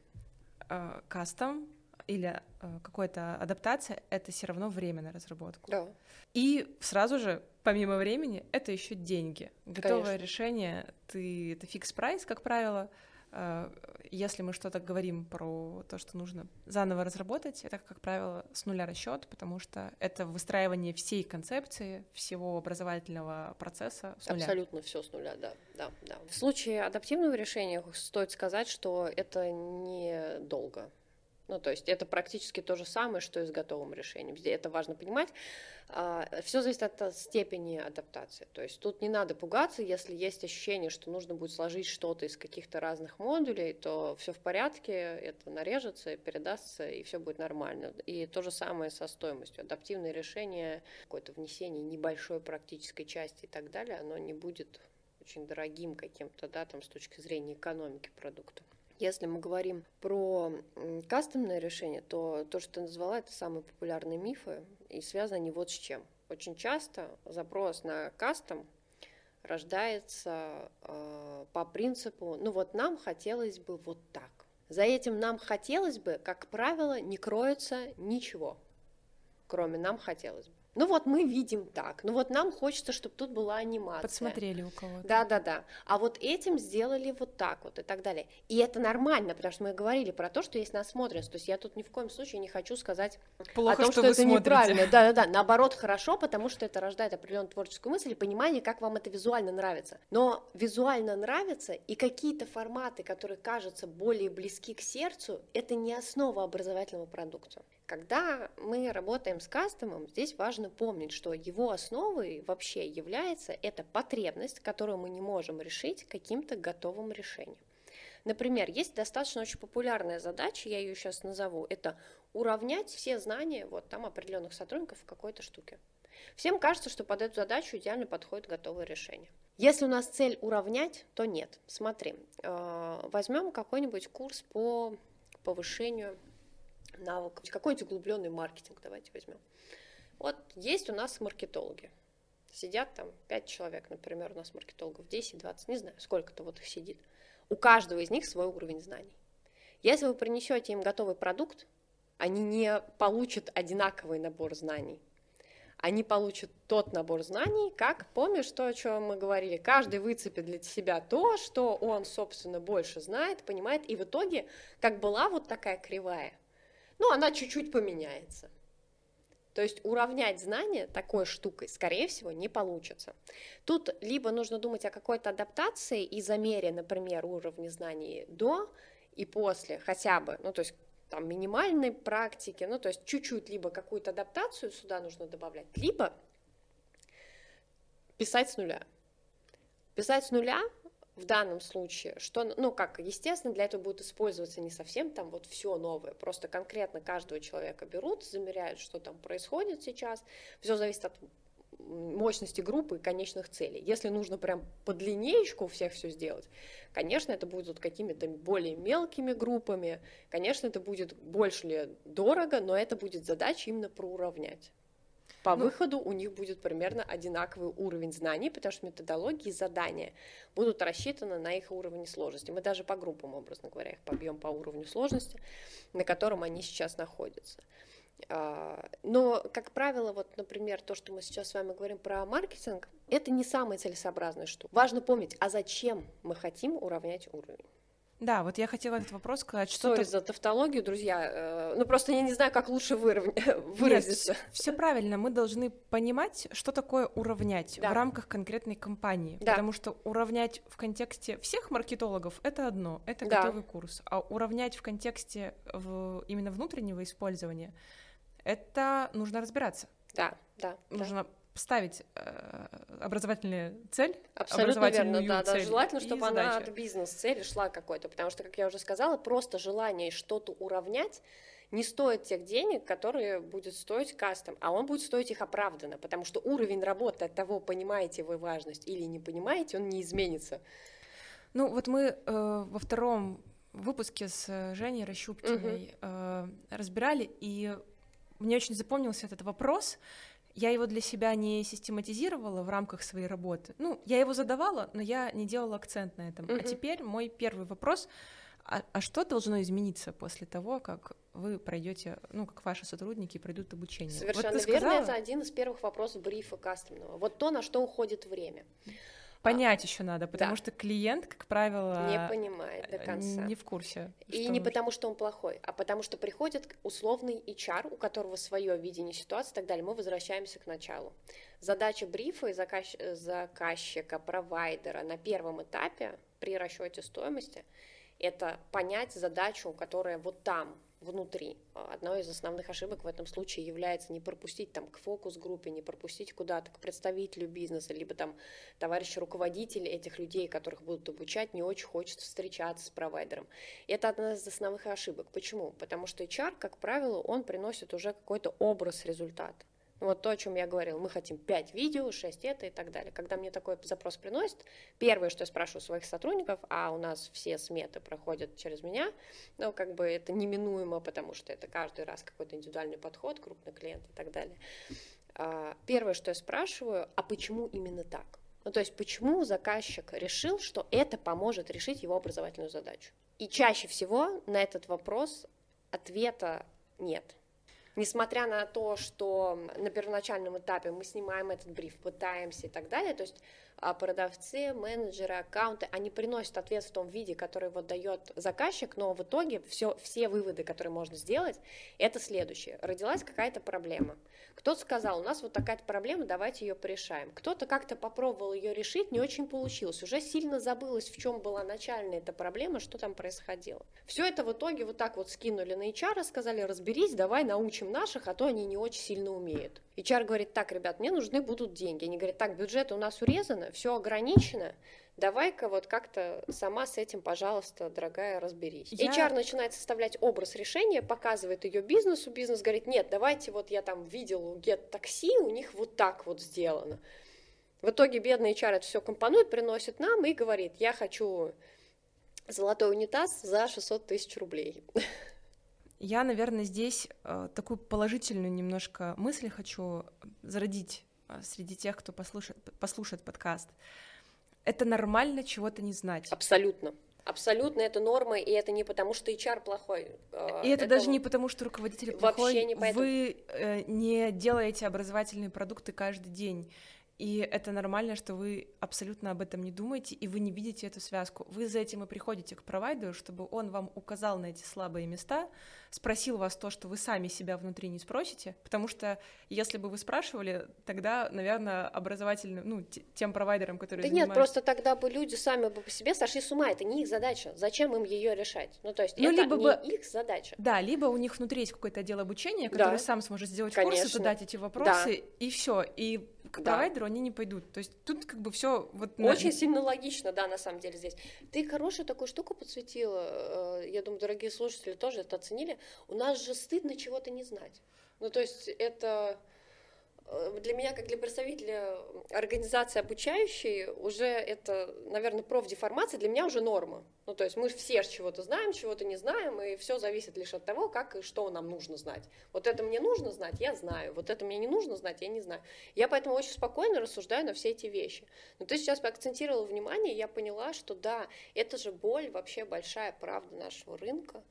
Э, кастом или э, какая-то адаптация это все равно время на разработку. Да. И сразу же, помимо времени, это еще деньги. Готовое Конечно. решение, ты это фикс прайс, как правило, если мы что-то говорим про то, что нужно заново разработать, это, как правило, с нуля расчет, потому что это выстраивание всей концепции, всего образовательного процесса с нуля. Абсолютно все с нуля, да, да, да. В случае адаптивного решения стоит сказать, что это недолго. Ну, то есть это практически то же самое, что и с готовым решением. Это важно понимать. А, Все зависит от степени адаптации. То есть тут не надо пугаться, если есть ощущение, что нужно будет сложить что-то из каких-то разных модулей, то все в порядке, это нарежется, передастся, и все будет нормально. И то же самое со стоимостью. Адаптивное решение, какое-то внесение небольшой практической части и так далее, оно не будет очень дорогим каким-то, да, там, с точки зрения экономики продукта. Если мы говорим про кастомное решение, то то, что ты назвала, это самые популярные мифы, и связаны они вот с чем. Очень часто запрос на кастом рождается э, по принципу, ну вот нам хотелось бы вот так. За этим нам хотелось бы, как правило, не кроется ничего, кроме нам хотелось бы. Ну вот мы видим так, ну вот нам хочется, чтобы тут была анимация. Подсмотрели у кого-то. Да, да, да. А вот этим сделали вот так вот и так далее. И это нормально, потому что мы говорили про то, что есть насмотренность. То есть я тут ни в коем случае не хочу сказать Плохо, о том, что, что, это смотрите. неправильно. Да, да, да. Наоборот, хорошо, потому что это рождает определенную творческую мысль и понимание, как вам это визуально нравится. Но визуально нравится и какие-то форматы, которые кажутся более близки к сердцу, это не основа образовательного продукта. Когда мы работаем с кастомом, здесь важно помнить, что его основой вообще является эта потребность, которую мы не можем решить каким-то готовым решением. Например, есть достаточно очень популярная задача, я ее сейчас назову, это уравнять все знания вот там определенных сотрудников в какой-то штуке. Всем кажется, что под эту задачу идеально подходит готовое решение. Если у нас цель уравнять, то нет. Смотри, э, возьмем какой-нибудь курс по повышению навыков, какой-нибудь углубленный маркетинг давайте возьмем. Вот есть у нас маркетологи. Сидят там 5 человек, например, у нас маркетологов 10-20, не знаю, сколько-то вот их сидит. У каждого из них свой уровень знаний. Если вы принесете им готовый продукт, они не получат одинаковый набор знаний. Они получат тот набор знаний, как, помнишь то, о чем мы говорили, каждый выцепит для себя то, что он, собственно, больше знает, понимает, и в итоге, как была вот такая кривая, ну, она чуть-чуть поменяется. То есть уравнять знания такой штукой, скорее всего, не получится. Тут либо нужно думать о какой-то адаптации и замере, например, уровня знаний до и после, хотя бы, ну, то есть там минимальной практики, ну, то есть чуть-чуть либо какую-то адаптацию сюда нужно добавлять, либо писать с нуля. Писать с нуля в данном случае, что, ну, как, естественно, для этого будет использоваться не совсем там вот все новое, просто конкретно каждого человека берут, замеряют, что там происходит сейчас, все зависит от мощности группы и конечных целей. Если нужно прям по длиннеечку у всех все сделать, конечно, это будет какими-то более мелкими группами, конечно, это будет больше ли дорого, но это будет задача именно проуравнять. По ну, выходу у них будет примерно одинаковый уровень знаний, потому что методологии и задания будут рассчитаны на их уровень сложности. Мы даже по группам, образно говоря, их побьем по уровню сложности, на котором они сейчас находятся. А, но, как правило, вот, например, то, что мы сейчас с вами говорим про маркетинг, это не самое целесообразное что. Важно помнить, а зачем мы хотим уравнять уровень. Да, вот я хотела этот вопрос сказать. Что, что за тавтологию, друзья? Э, ну, просто я не знаю, как лучше вырав... выразиться. Все правильно. Мы должны понимать, что такое уравнять да. в рамках конкретной компании. Да. Потому что уравнять в контексте всех маркетологов — это одно, это да. готовый курс. А уравнять в контексте в... именно внутреннего использования — это нужно разбираться. Да, да. Нужно ставить э, образовательную цель, Абсолютно верно, да, да. Желательно, чтобы она от бизнес-цели шла какой-то, потому что, как я уже сказала, просто желание что-то уравнять не стоит тех денег, которые будет стоить кастом, а он будет стоить их оправданно, потому что уровень работы от того, понимаете вы важность или не понимаете, он не изменится. Ну вот мы э, во втором выпуске с Женей Рощупкиной угу. э, разбирали, и мне очень запомнился этот вопрос, я его для себя не систематизировала в рамках своей работы. Ну, я его задавала, но я не делала акцент на этом. Uh-huh. А теперь мой первый вопрос: а, а что должно измениться после того, как вы пройдете, ну, как ваши сотрудники пройдут обучение? Совершенно вот верно, сказала... это один из первых вопросов брифа кастомного. Вот то, на что уходит время. Понять еще надо, потому Да. что клиент, как правило, Не понимает до э, конца. не в курсе. И не нужно. потому, что он плохой, а потому что приходит условный HR, у которого свое видение ситуации и так далее. Мы возвращаемся к началу. Задача брифа и заказ- заказчика, провайдера на первом этапе при расчете стоимости это понять задачу, которая вот там, внутри. А Одной из основных ошибок в этом случае является не пропустить там к фокус-группе, не пропустить куда-то к представителю бизнеса, либо там товарищ руководитель этих людей, которых будут обучать, не очень хочет встречаться с провайдером. Это одна из основных ошибок. Почему? Потому что HR, как правило, он приносит уже какой-то образ результата. Вот то, о чем я говорила. Мы хотим 5 видео, 6 это и так далее. Когда мне такой запрос приносят, первое, что я спрашиваю своих сотрудников, а у нас все сметы проходят через меня, ну, как бы это неминуемо, потому что это каждый раз какой-то индивидуальный подход, крупный клиент и так далее. А, Первое, что я спрашиваю, а почему именно так? Ну, то есть, почему заказчик решил, что это поможет решить его образовательную задачу? И чаще всего на этот вопрос ответа нет. Несмотря на то, что на первоначальном этапе мы снимаем этот бриф, пытаемся и так далее, то есть а, продавцы, менеджеры, аккаунты, они приносят ответ в том виде, который вот дает заказчик, но в итоге все, все выводы, которые можно сделать, это следующее. Родилась какая-то проблема. Кто-то сказал, у нас вот такая-то проблема, давайте ее порешаем. Кто-то как-то попробовал ее решить, не очень получилось. Уже сильно забылось, в чем была начальная эта проблема, что там происходило. Все это в итоге вот так вот скинули на HR, сказали, разберись, давай научим наших, а то они не очень сильно умеют. HR говорит, так, ребят, мне нужны будут деньги. Они говорят, так, бюджет у нас урезано, все ограничено, давай-ка вот как-то сама с этим, пожалуйста, дорогая, разберись. Я- HR начинает составлять образ решения, показывает ее бизнесу, бизнес говорит, нет, давайте вот я там видел у Get Taxi, у них вот так вот сделано. В итоге бедный HR это все компонует, приносит нам и говорит, я хочу золотой унитаз за 600 тысяч рублей. Я, наверное, здесь э, такую положительную немножко мысль хочу зародить э, среди тех, кто послушает, послушает подкаст. Это нормально чего-то не знать. Абсолютно. Абсолютно это норма, и это не потому, что HR плохой. э, И это, даже не потому, что руководитель Вообще плохой. не поэтому. Вы не делаете образовательные продукты каждый день. И это нормально, что вы абсолютно об этом не думаете, и вы не видите эту связку. Вы за этим и приходите к провайдеру, чтобы он вам указал на эти слабые места, спросил вас то, что вы сами себя внутри не спросите, потому что если бы вы спрашивали, тогда, наверное, образовательным, ну, те- тем провайдерам, которые Да нет, занимаются- просто тогда бы люди сами бы по себе сошли с ума. Это не их задача. Зачем им ее решать? Ну, то есть Ну, это либо не бы- их задача. Да, либо у них внутри есть какой-то отдел обучения, который Да. сам сможет сделать курсы, Конечно. задать эти вопросы, и все. И к Да. провайдеру они не пойдут. То есть тут как бы все вот на- Очень сильно логично, да, на самом деле здесь. Ты хорошую такую штуку подсветила. э, Я думаю, дорогие слушатели тоже это оценили. У нас же стыдно чего-то не знать. Ну, то есть это для меня, как для представителя организации обучающей, уже это, наверное, профдеформация для меня уже норма. Ну, то есть мы все чего-то знаем, чего-то не знаем, и все зависит лишь от того, как и что нам нужно знать. Вот это мне нужно знать, я знаю. Вот это мне не нужно знать, я не знаю. Я поэтому очень спокойно рассуждаю на все эти вещи. Но ты сейчас акцентировала внимание, и я поняла, что да, это же боль, вообще большая правда нашего рынка.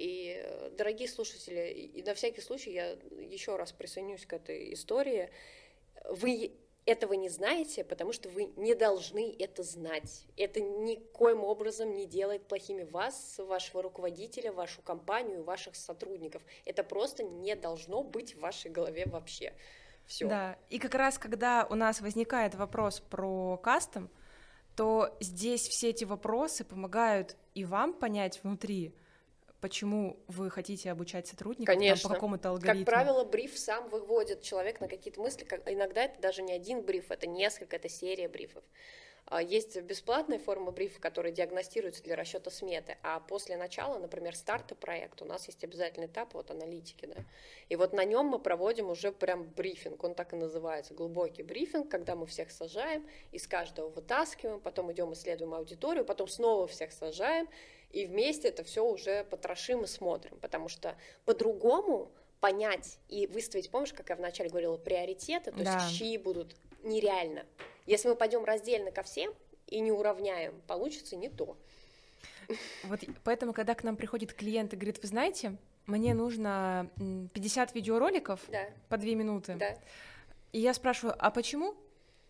И, э, дорогие слушатели, и на всякий случай я еще раз присоединюсь к этой истории. Вы этого не знаете, потому что вы не должны это знать. Это никоим образом не делает плохими вас, вашего руководителя, вашу компанию, ваших сотрудников. Это просто не должно быть в вашей голове вообще. Все. Да, и как раз когда у нас возникает вопрос про кастом, то здесь все эти вопросы помогают и вам понять внутри, почему вы хотите обучать сотрудников там, Конечно. по какому-то алгоритму. Как правило, бриф сам выводит человек на какие-то мысли. Как, иногда это даже не один бриф, это несколько, это серия брифов. А, Есть бесплатная форма брифа, которая диагностируется для расчета сметы, а после начала, например, старта проекта, у нас есть обязательный этап вот аналитики, да, и вот на нем мы проводим уже прям брифинг, он так и называется, глубокий брифинг, когда мы всех сажаем, из каждого вытаскиваем, потом идем исследуем аудиторию, потом снова всех сажаем, и вместе это все уже потрошим и смотрим, потому что по-другому понять и выставить, помнишь, как я вначале говорила, приоритеты, то Да. есть чьи будут нереально. Если мы пойдем раздельно ко всем и не уравняем, получится не то. Вот поэтому, когда к нам приходит клиент и говорит, вы знаете, мне нужно м, 50 видеороликов Да, по 2 минуты. да. И я спрашиваю, а почему?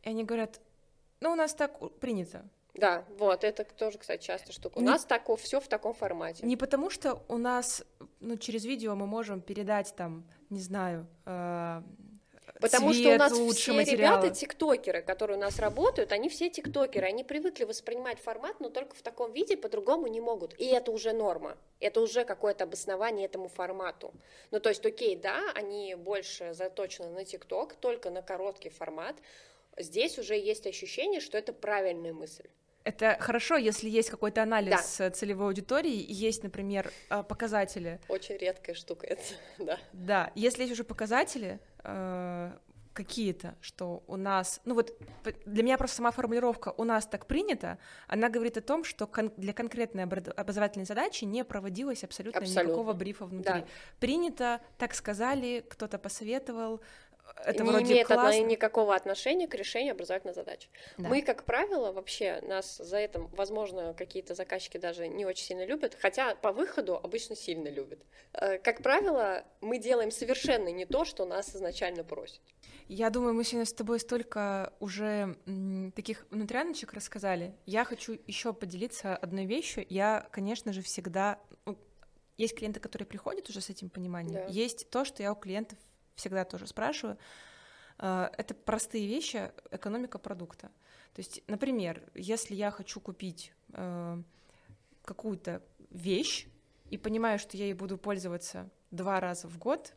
И они говорят, Ну, у нас так принято. Да, вот, это тоже, кстати, часто штука. У не... нас так, все в таком формате. Не потому, что у нас, ну, через видео мы можем передать там, не знаю, э, Потому цвет, что у нас все материалы. ребята тиктокеры, которые у нас работают, они все тиктокеры, они привыкли воспринимать формат, но только в таком виде по-другому не могут. И это уже норма, это уже какое-то обоснование этому формату. Ну то есть, окей, да, они больше заточены на тикток, только на короткий формат. Здесь уже есть ощущение, что это правильная мысль. Это хорошо, если есть какой-то анализ да. целевой аудитории, и есть, например, э, показатели. Очень редкая штука это, да. Да, если есть уже показатели, э, какие-то, что у нас, ну вот для меня просто сама формулировка «у нас так принято», она говорит о том, что кон- для конкретной образовательной задачи не проводилось абсолютно, абсолютно. никакого брифа внутри. Да. Принято, так сказали, кто-то посоветовал, это не вроде имеет классно. никакого отношения к решению образовательной задачи. Да. Мы, как правило, вообще нас за это, возможно, какие-то заказчики даже не очень сильно любят, хотя по выходу обычно сильно любят. Э, как правило, мы делаем совершенно не то, что нас изначально просят. Я думаю, мы сегодня с тобой столько уже таких внутряночек рассказали. Я хочу еще поделиться одной вещью. Я, конечно же, всегда ну, есть клиенты, которые приходят уже с этим пониманием. Да. Есть то, что я у клиентов всегда тоже спрашиваю, э, это простые вещи, экономика продукта. То есть, например, если я хочу купить э, какую-то вещь и понимаю, что я ей буду пользоваться два раза в год,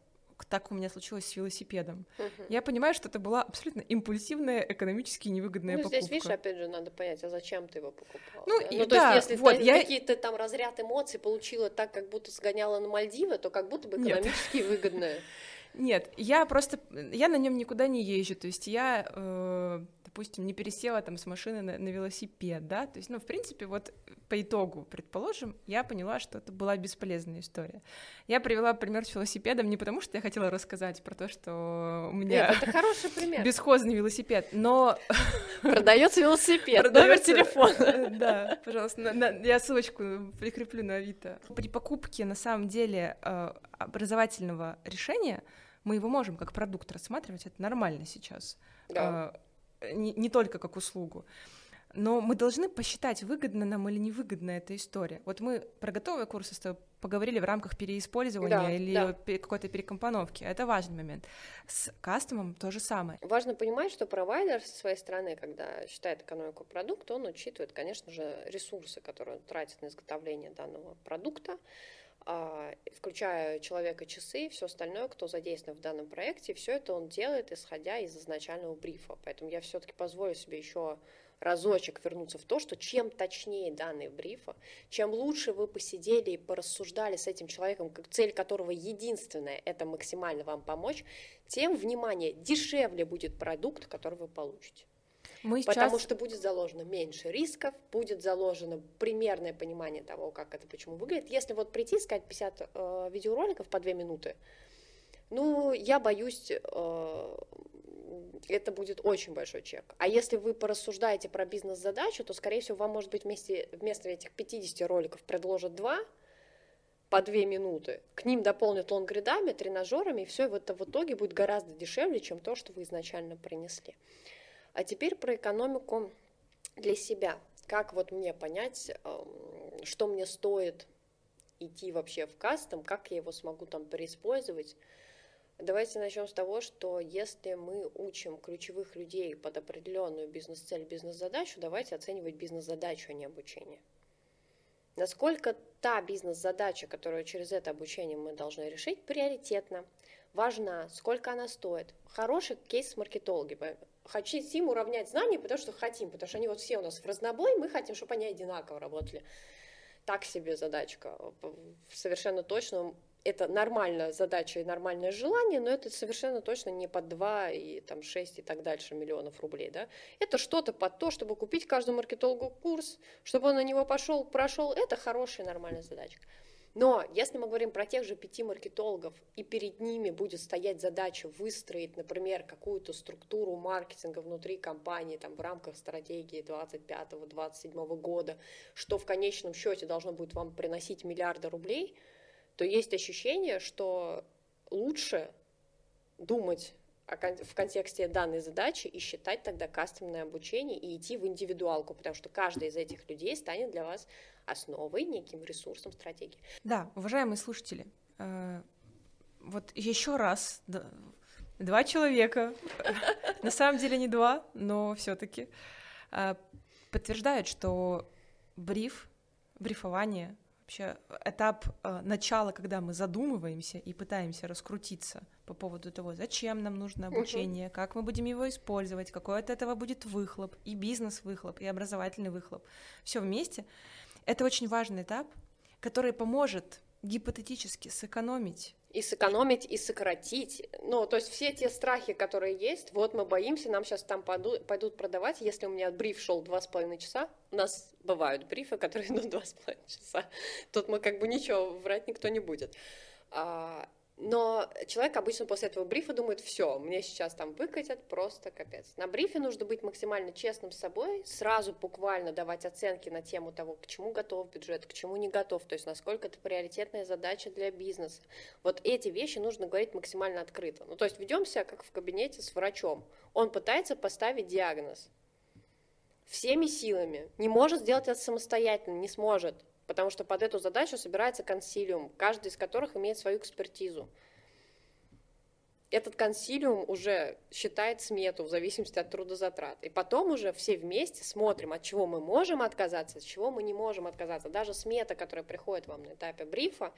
так у меня случилось с велосипедом. Угу. Я понимаю, что это была абсолютно импульсивная, экономически невыгодная ну, покупка. Здесь, видишь, опять же, надо понять, а зачем ты его покупал? Ну, да? и, ну то да, есть, если вот, ты я... какие-то там разряд эмоций получила так, как будто сгоняла на Мальдивы, то как будто бы экономически Нет. выгодная. Нет, я просто, я на нем никуда не езжу, то есть я, э, допустим, не пересела там с машины на, на велосипед, да, то есть, ну, в принципе, вот по итогу, предположим, я поняла, что это была бесполезная история. Я привела пример с велосипедом не потому, что я хотела рассказать про то, что у меня Нет, это хороший пример. бесхозный велосипед, но... Продается велосипед, номер телефона. Да, пожалуйста, я ссылочку прикреплю на Авито. При покупке, на самом деле, э, образовательного решения мы его можем как продукт рассматривать, это нормально сейчас, да. а, не, не только как услугу. Но мы должны посчитать, выгодно нам или невыгодна эта история. Вот мы про готовые курсы с тобой поговорили в рамках переиспользования да, или да. какой-то перекомпоновки. Это важный момент. С кастомом то же самое. Важно понимать, что провайдер со своей стороны, когда считает экономику продукта, он учитывает, конечно же, ресурсы, которые он тратит на изготовление данного продукта, включая человека часы и все остальное, кто задействован в данном проекте, все это он делает, исходя из изначального брифа. Поэтому я все-таки позволю себе еще разочек вернуться в то, что чем точнее данные брифа, чем лучше вы посидели и порассуждали с этим человеком, цель которого единственная – это максимально вам помочь, тем, внимание, дешевле будет продукт, который вы получите. Мы сейчас... Потому что будет заложено меньше рисков, будет заложено примерное понимание того, как это почему выглядит. Если вот прийти и сказать 50 э, видеороликов по 2 минуты, ну, я боюсь, э, это будет очень большой чек. А если вы порассуждаете про бизнес-задачу, то, скорее всего, вам, может быть, вместе, вместо этих 50 роликов предложат два по две минуты, к ним дополнят лонгридами, тренажерами, и все это в итоге будет гораздо дешевле, чем то, что вы изначально принесли. А теперь про экономику для себя. Как вот мне понять, что мне стоит идти вообще в кастом, как я его смогу там переиспользовать. Давайте начнем с того, что если мы учим ключевых людей под определенную бизнес-цель, бизнес-задачу, давайте оценивать бизнес-задачу, а не обучение. Насколько та бизнес-задача, которую через это обучение мы должны решить, приоритетна, важна, сколько она стоит. Хороший кейс с маркетологи хотим уравнять знания, потому что хотим, потому что они вот все у нас в разнобой, мы хотим, чтобы они одинаково работали. Так себе задачка. Совершенно точно это нормальная задача и нормальное желание, но это совершенно точно не под 2 и там 6 и так дальше миллионов рублей. Да? Это что-то под то, чтобы купить каждому маркетологу курс, чтобы он на него пошел, прошел. Это хорошая нормальная задачка. Но если мы говорим про тех же пяти маркетологов, и перед ними будет стоять задача выстроить, например, какую-то структуру маркетинга внутри компании там, в рамках стратегии 25-27 года, что в конечном счете должно будет вам приносить миллиарды рублей, то есть ощущение, что лучше думать в контексте данной задачи и считать тогда кастомное обучение и идти в индивидуалку, потому что каждый из этих людей станет для вас основой, неким ресурсом стратегии. Да, уважаемые слушатели, э, вот еще раз, два человека, на самом деле не два, но все-таки э, подтверждают, что бриф, брифование вообще этап э, начала, когда мы задумываемся и пытаемся раскрутиться по поводу того, зачем нам нужно обучение, uh-huh. как мы будем его использовать, какой от этого будет выхлоп, и бизнес-выхлоп, и образовательный выхлоп. Все вместе. Это очень важный этап, который поможет гипотетически сэкономить и сэкономить, и сократить. Ну, то есть все те страхи, которые есть, вот мы боимся, нам сейчас там пойдут, продавать, если у меня бриф шел два с половиной часа, у нас бывают брифы, которые идут два с половиной часа, тут мы как бы ничего врать никто не будет. Но человек обычно после этого брифа думает, все, мне сейчас там выкатят, просто капец. На брифе нужно быть максимально честным с собой, сразу буквально давать оценки на тему того, к чему готов бюджет, к чему не готов, то есть насколько это приоритетная задача для бизнеса. Вот эти вещи нужно говорить максимально открыто. Ну, то есть ведем себя как в кабинете с врачом. Он пытается поставить диагноз всеми силами, не может сделать это самостоятельно, не сможет потому что под эту задачу собирается консилиум, каждый из которых имеет свою экспертизу этот консилиум уже считает смету в зависимости от трудозатрат. И потом уже все вместе смотрим, от чего мы можем отказаться, от чего мы не можем отказаться. Даже смета, которая приходит вам на этапе брифа,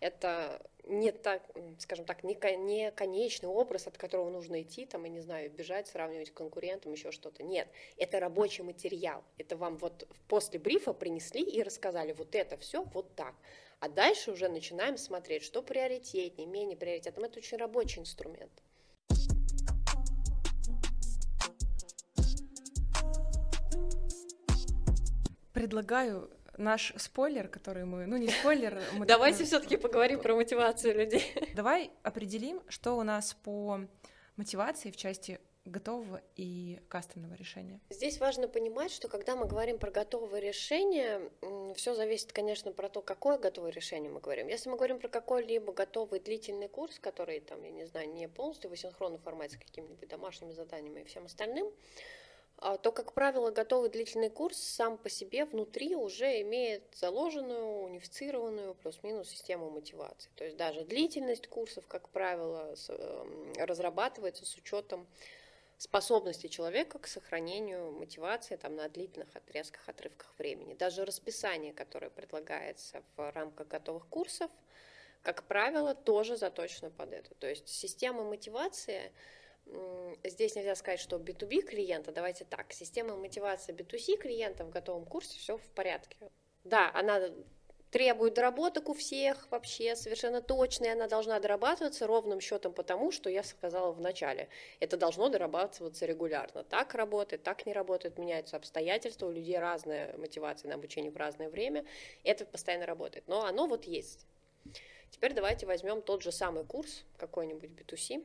это не так, скажем так, не, не конечный образ, от которого нужно идти, там, я не знаю, бежать, сравнивать с конкурентом, еще что-то. Нет, это рабочий материал. Это вам вот после брифа принесли и рассказали, вот это все вот так. А дальше уже начинаем смотреть, что приоритетнее, менее приоритетным. Это очень рабочий инструмент. Предлагаю наш спойлер, который мы, ну не спойлер, мы давайте все-таки поговорим про мотивацию людей. Давай определим, что у нас по мотивации в части готового и кастомного решения. Здесь важно понимать, что когда мы говорим про готовое решение, все зависит, конечно, про то, какое готовое решение мы говорим. Если мы говорим про какой-либо готовый длительный курс, который, там, я не знаю, не полностью в асинхронном формате с какими-нибудь домашними заданиями и всем остальным, а, то, как правило, готовый длительный курс сам по себе внутри уже имеет заложенную, унифицированную плюс-минус систему мотивации. То есть даже длительность курсов, как правило, эм, разрабатывается с учетом способности человека к сохранению мотивации там, на длительных отрезках, отрывках времени. Даже расписание, которое предлагается в рамках готовых курсов, как правило, тоже заточено под это. То есть система мотивации, здесь нельзя сказать, что B2B клиента, давайте так, система мотивации B2C клиента в готовом курсе все в порядке. Да, она требует доработок у всех вообще совершенно точно, и она должна дорабатываться ровным счетом потому, что я сказала в начале. Это должно дорабатываться регулярно. Так работает, так не работает, меняются обстоятельства, у людей разная мотивация на обучение в разное время. Это постоянно работает. Но оно вот есть. Теперь давайте возьмем тот же самый курс, какой-нибудь B2C,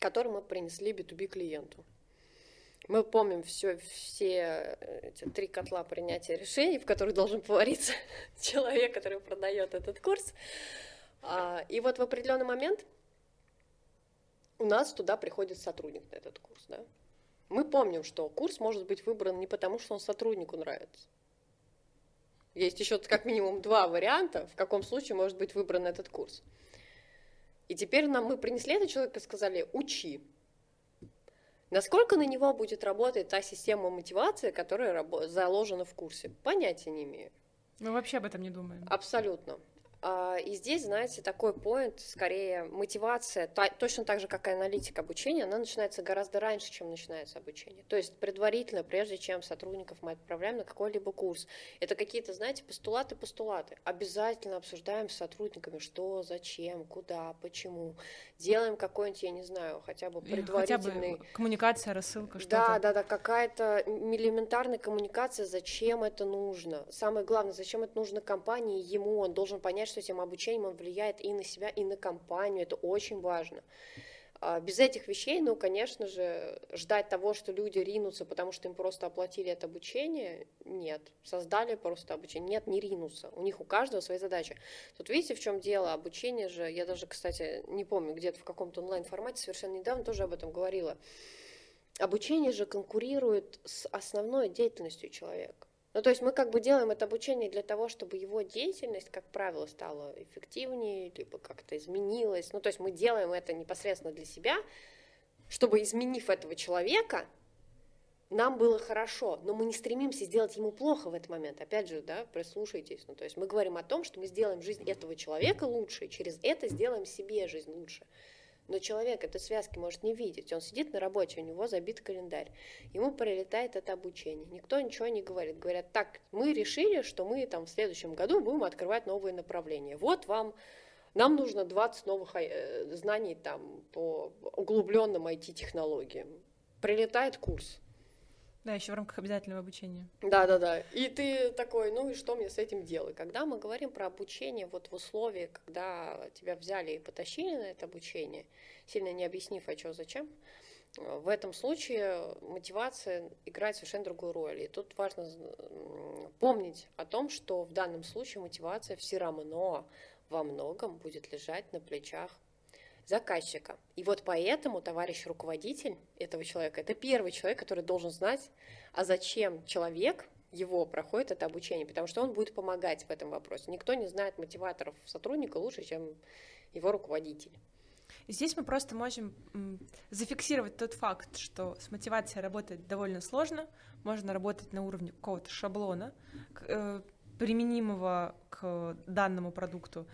который мы принесли B2B клиенту. Мы помним все, все эти три котла принятия решений, в которых должен повариться человек, который продает этот курс. А, и вот в определенный момент у нас туда приходит сотрудник на этот курс. Да? Мы помним, что курс может быть выбран не потому, что он сотруднику нравится. Есть еще как минимум два варианта, в каком случае может быть выбран этот курс. И теперь нам мы принесли этого человека и сказали, учи. Насколько на него будет работать та система мотивации, которая заложена в курсе? Понятия не имею. Мы вообще об этом не думаем. Абсолютно. А, и здесь, знаете, такой поинт, скорее мотивация, точно так же, как и аналитика обучения, она начинается гораздо раньше, чем начинается обучение. То есть предварительно, прежде чем сотрудников мы отправляем на какой-либо курс, это какие-то, знаете, постулаты, постулаты. Обязательно обсуждаем с сотрудниками, что, зачем, куда, почему. Делаем какой-нибудь, я не знаю, хотя бы предварительный... Хотя бы коммуникация, рассылка, что-то. Да, да, да, какая-то элементарная коммуникация, зачем это нужно. Самое главное, зачем это нужно компании, ему, он должен понять, что этим обучением он влияет и на себя, и на компанию. Это очень важно. А без этих вещей, ну, конечно же, ждать того, что люди ринутся, потому что им просто оплатили это обучение, нет. Создали просто обучение, нет, не ринутся. У них у каждого свои задачи. Тут видите, в чем дело? Обучение же, я даже, кстати, не помню, где-то в каком-то онлайн-формате совершенно недавно тоже об этом говорила. Обучение же конкурирует с основной деятельностью человека. Ну, то есть мы как бы делаем это обучение для того, чтобы его деятельность, как правило, стала эффективнее, либо как-то изменилась. Ну, то есть мы делаем это непосредственно для себя, чтобы, изменив этого человека, нам было хорошо, но мы не стремимся сделать ему плохо в этот момент. Опять же, да, прислушайтесь. Ну, то есть мы говорим о том, что мы сделаем жизнь этого человека лучше, и через это сделаем себе жизнь лучше. Но человек этой связки может не видеть. Он сидит на работе, у него забит календарь. Ему прилетает это обучение. Никто ничего не говорит. Говорят, так, мы решили, что мы там в следующем году будем открывать новые направления. Вот вам нам нужно 20 новых э, знаний там, по углубленным IT-технологиям. Прилетает курс. Да, еще в рамках обязательного обучения. Да, да, да. И ты такой, ну и что мне с этим делать? Когда мы говорим про обучение вот в условии, когда тебя взяли и потащили на это обучение, сильно не объяснив, а что, зачем, в этом случае мотивация играет совершенно другую роль. И тут важно помнить о том, что в данном случае мотивация все равно во многом будет лежать на плечах заказчика. И вот поэтому товарищ руководитель этого человека, это первый человек, который должен знать, а зачем человек его проходит это обучение, потому что он будет помогать в этом вопросе. Никто не знает мотиваторов сотрудника лучше, чем его руководитель. Здесь мы просто можем зафиксировать тот факт, что с мотивацией работать довольно сложно, можно работать на уровне какого-то шаблона, э, применимого к данному продукту.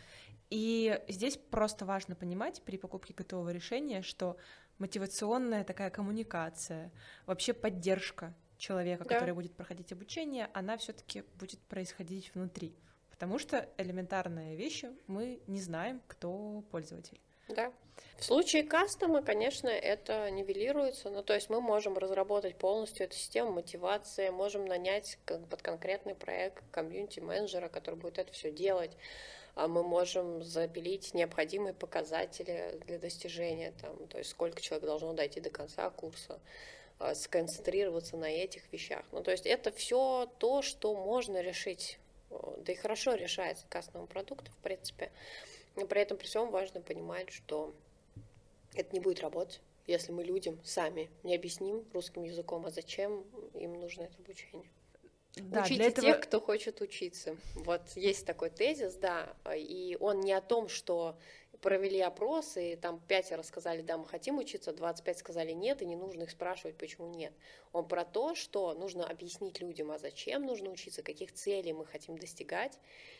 И здесь просто важно понимать при покупке готового решения, что мотивационная такая коммуникация, вообще поддержка человека, да. который будет проходить обучение, она все-таки будет происходить внутри. Потому что элементарные вещи мы не знаем, кто пользователь. Да. В случае кастома, конечно, это нивелируется. Ну, то есть мы можем разработать полностью эту систему мотивации, можем нанять под конкретный проект комьюнити-менеджера, который будет это все делать. А мы можем запилить необходимые показатели для достижения, там, то есть сколько человек должно дойти до конца курса, а, сконцентрироваться на этих вещах. Ну, то есть это все то, что можно решить, да и хорошо решается кастомым продуктом, в принципе. Но при этом при всем важно понимать, что это не будет работать, если мы людям сами не объясним русским языком, а зачем им нужно это обучение. Да, Учите для этого... тех, кто хочет учиться. Вот есть такой тезис, да, и он не о том, что провели опросы, и там пятеро сказали, да, мы хотим учиться, 25 сказали нет, и не нужно их спрашивать, почему нет. Он про то, что нужно объяснить людям, а зачем нужно учиться, каких целей мы хотим достигать.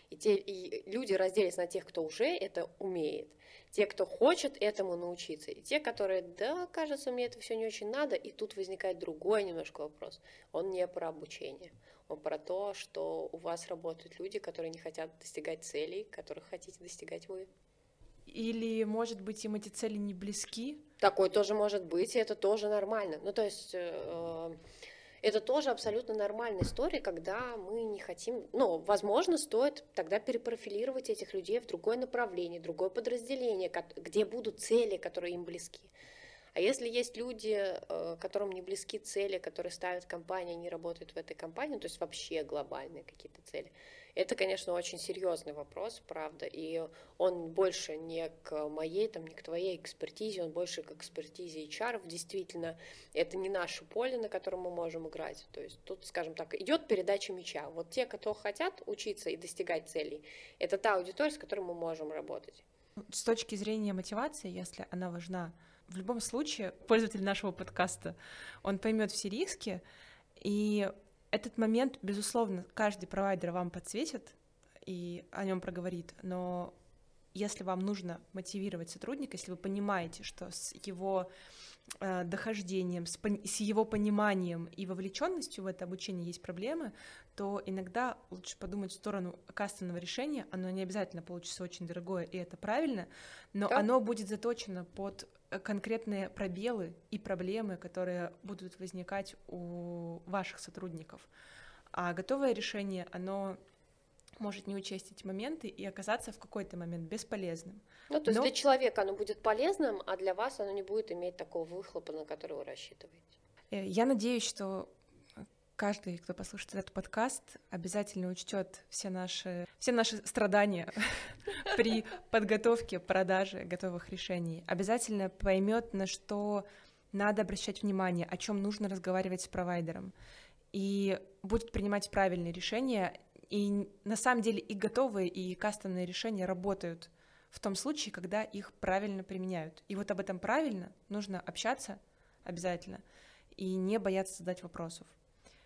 И, те, и люди разделились на тех, кто уже это умеет, те, кто хочет этому научиться, и те, которые, да, кажется, мне это все не очень надо, и тут возникает другой немножко вопрос. Он не про обучение, про то, что у вас работают люди, которые не хотят достигать целей, которых хотите достигать вы. Или, может быть, им эти цели не близки? Такое тоже может быть, и это тоже нормально. Ну, то есть... Э, это тоже абсолютно нормальная история, когда мы не хотим, ну, возможно, стоит тогда перепрофилировать этих людей в другое направление, другое подразделение, где будут цели, которые им близки. А если есть люди, э, которым не близки цели, которые ставят компания, не работают в этой компании, то есть вообще глобальные какие-то цели, это, конечно, очень серьезный вопрос, правда, и он больше не к моей, там, не к твоей экспертизе, он больше к экспертизе HR. Действительно, это не наше поле, на котором мы можем играть. То есть тут, скажем так, идет передача мяча. Вот те, кто хотят учиться и достигать целей, это та аудитория, с которой мы можем работать. С точки зрения мотивации, если она важна, в любом случае пользователь нашего подкаста, он поймет все риски, и этот момент, безусловно, каждый провайдер вам подсветит и о нем проговорит, но если вам нужно мотивировать сотрудника, если вы понимаете, что с его э, дохождением, с, с его пониманием и вовлеченностью в это обучение есть проблемы, то иногда лучше подумать в сторону кастомного решения. Оно не обязательно получится очень дорогое, и это правильно, но да. оно будет заточено под конкретные пробелы и проблемы, которые будут возникать у ваших сотрудников. А готовое решение, оно может не учесть эти моменты и оказаться в какой-то момент бесполезным. Ну, то есть Но... для человека оно будет полезным, а для вас оно не будет иметь такого выхлопа, на который вы рассчитываете. Э, я надеюсь, что каждый, кто послушает этот подкаст, обязательно учтет все наши, все наши страдания при подготовке, продаже готовых решений. Обязательно поймет, на что надо обращать внимание, о чем нужно разговаривать с провайдером. И будет принимать правильные решения. И на самом деле и готовые, и кастомные решения работают в том случае, когда их правильно применяют. И вот об этом правильно нужно общаться обязательно и не бояться задать вопросов.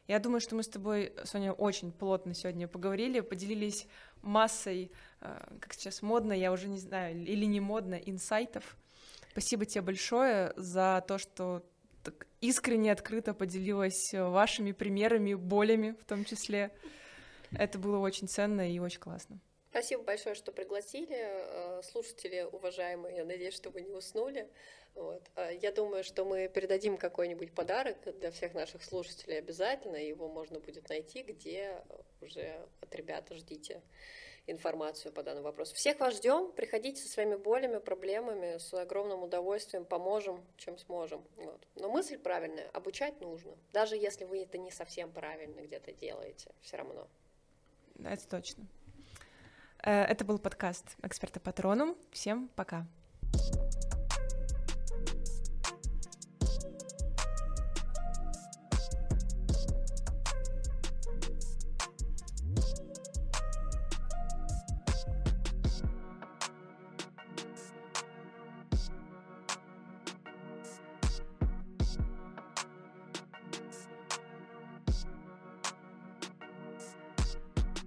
Я думаю, что мы с тобой, Соня, очень плотно сегодня поговорили, поделились массой, э, как сейчас модно, я уже не знаю, или не модно, инсайтов. Спасибо тебе большое за то, что так искренне, открыто поделилась вашими примерами, болями в том числе. Это было очень ценно и очень классно. Спасибо большое, что пригласили. Э, слушатели, уважаемые, я надеюсь, что вы не уснули. Вот. А я думаю, что мы передадим какой-нибудь подарок для всех наших слушателей обязательно. Его можно будет найти, где уже от ребят ждите информацию по данному вопросу. Всех вас ждем. Приходите со своими болями, проблемами. С огромным удовольствием поможем, чем сможем. Вот. Но мысль правильная. Обучать нужно. Даже если вы это не совсем правильно где-то делаете. Все равно. Это точно. Э, это был подкаст «Эксперта Патроном». Всем пока.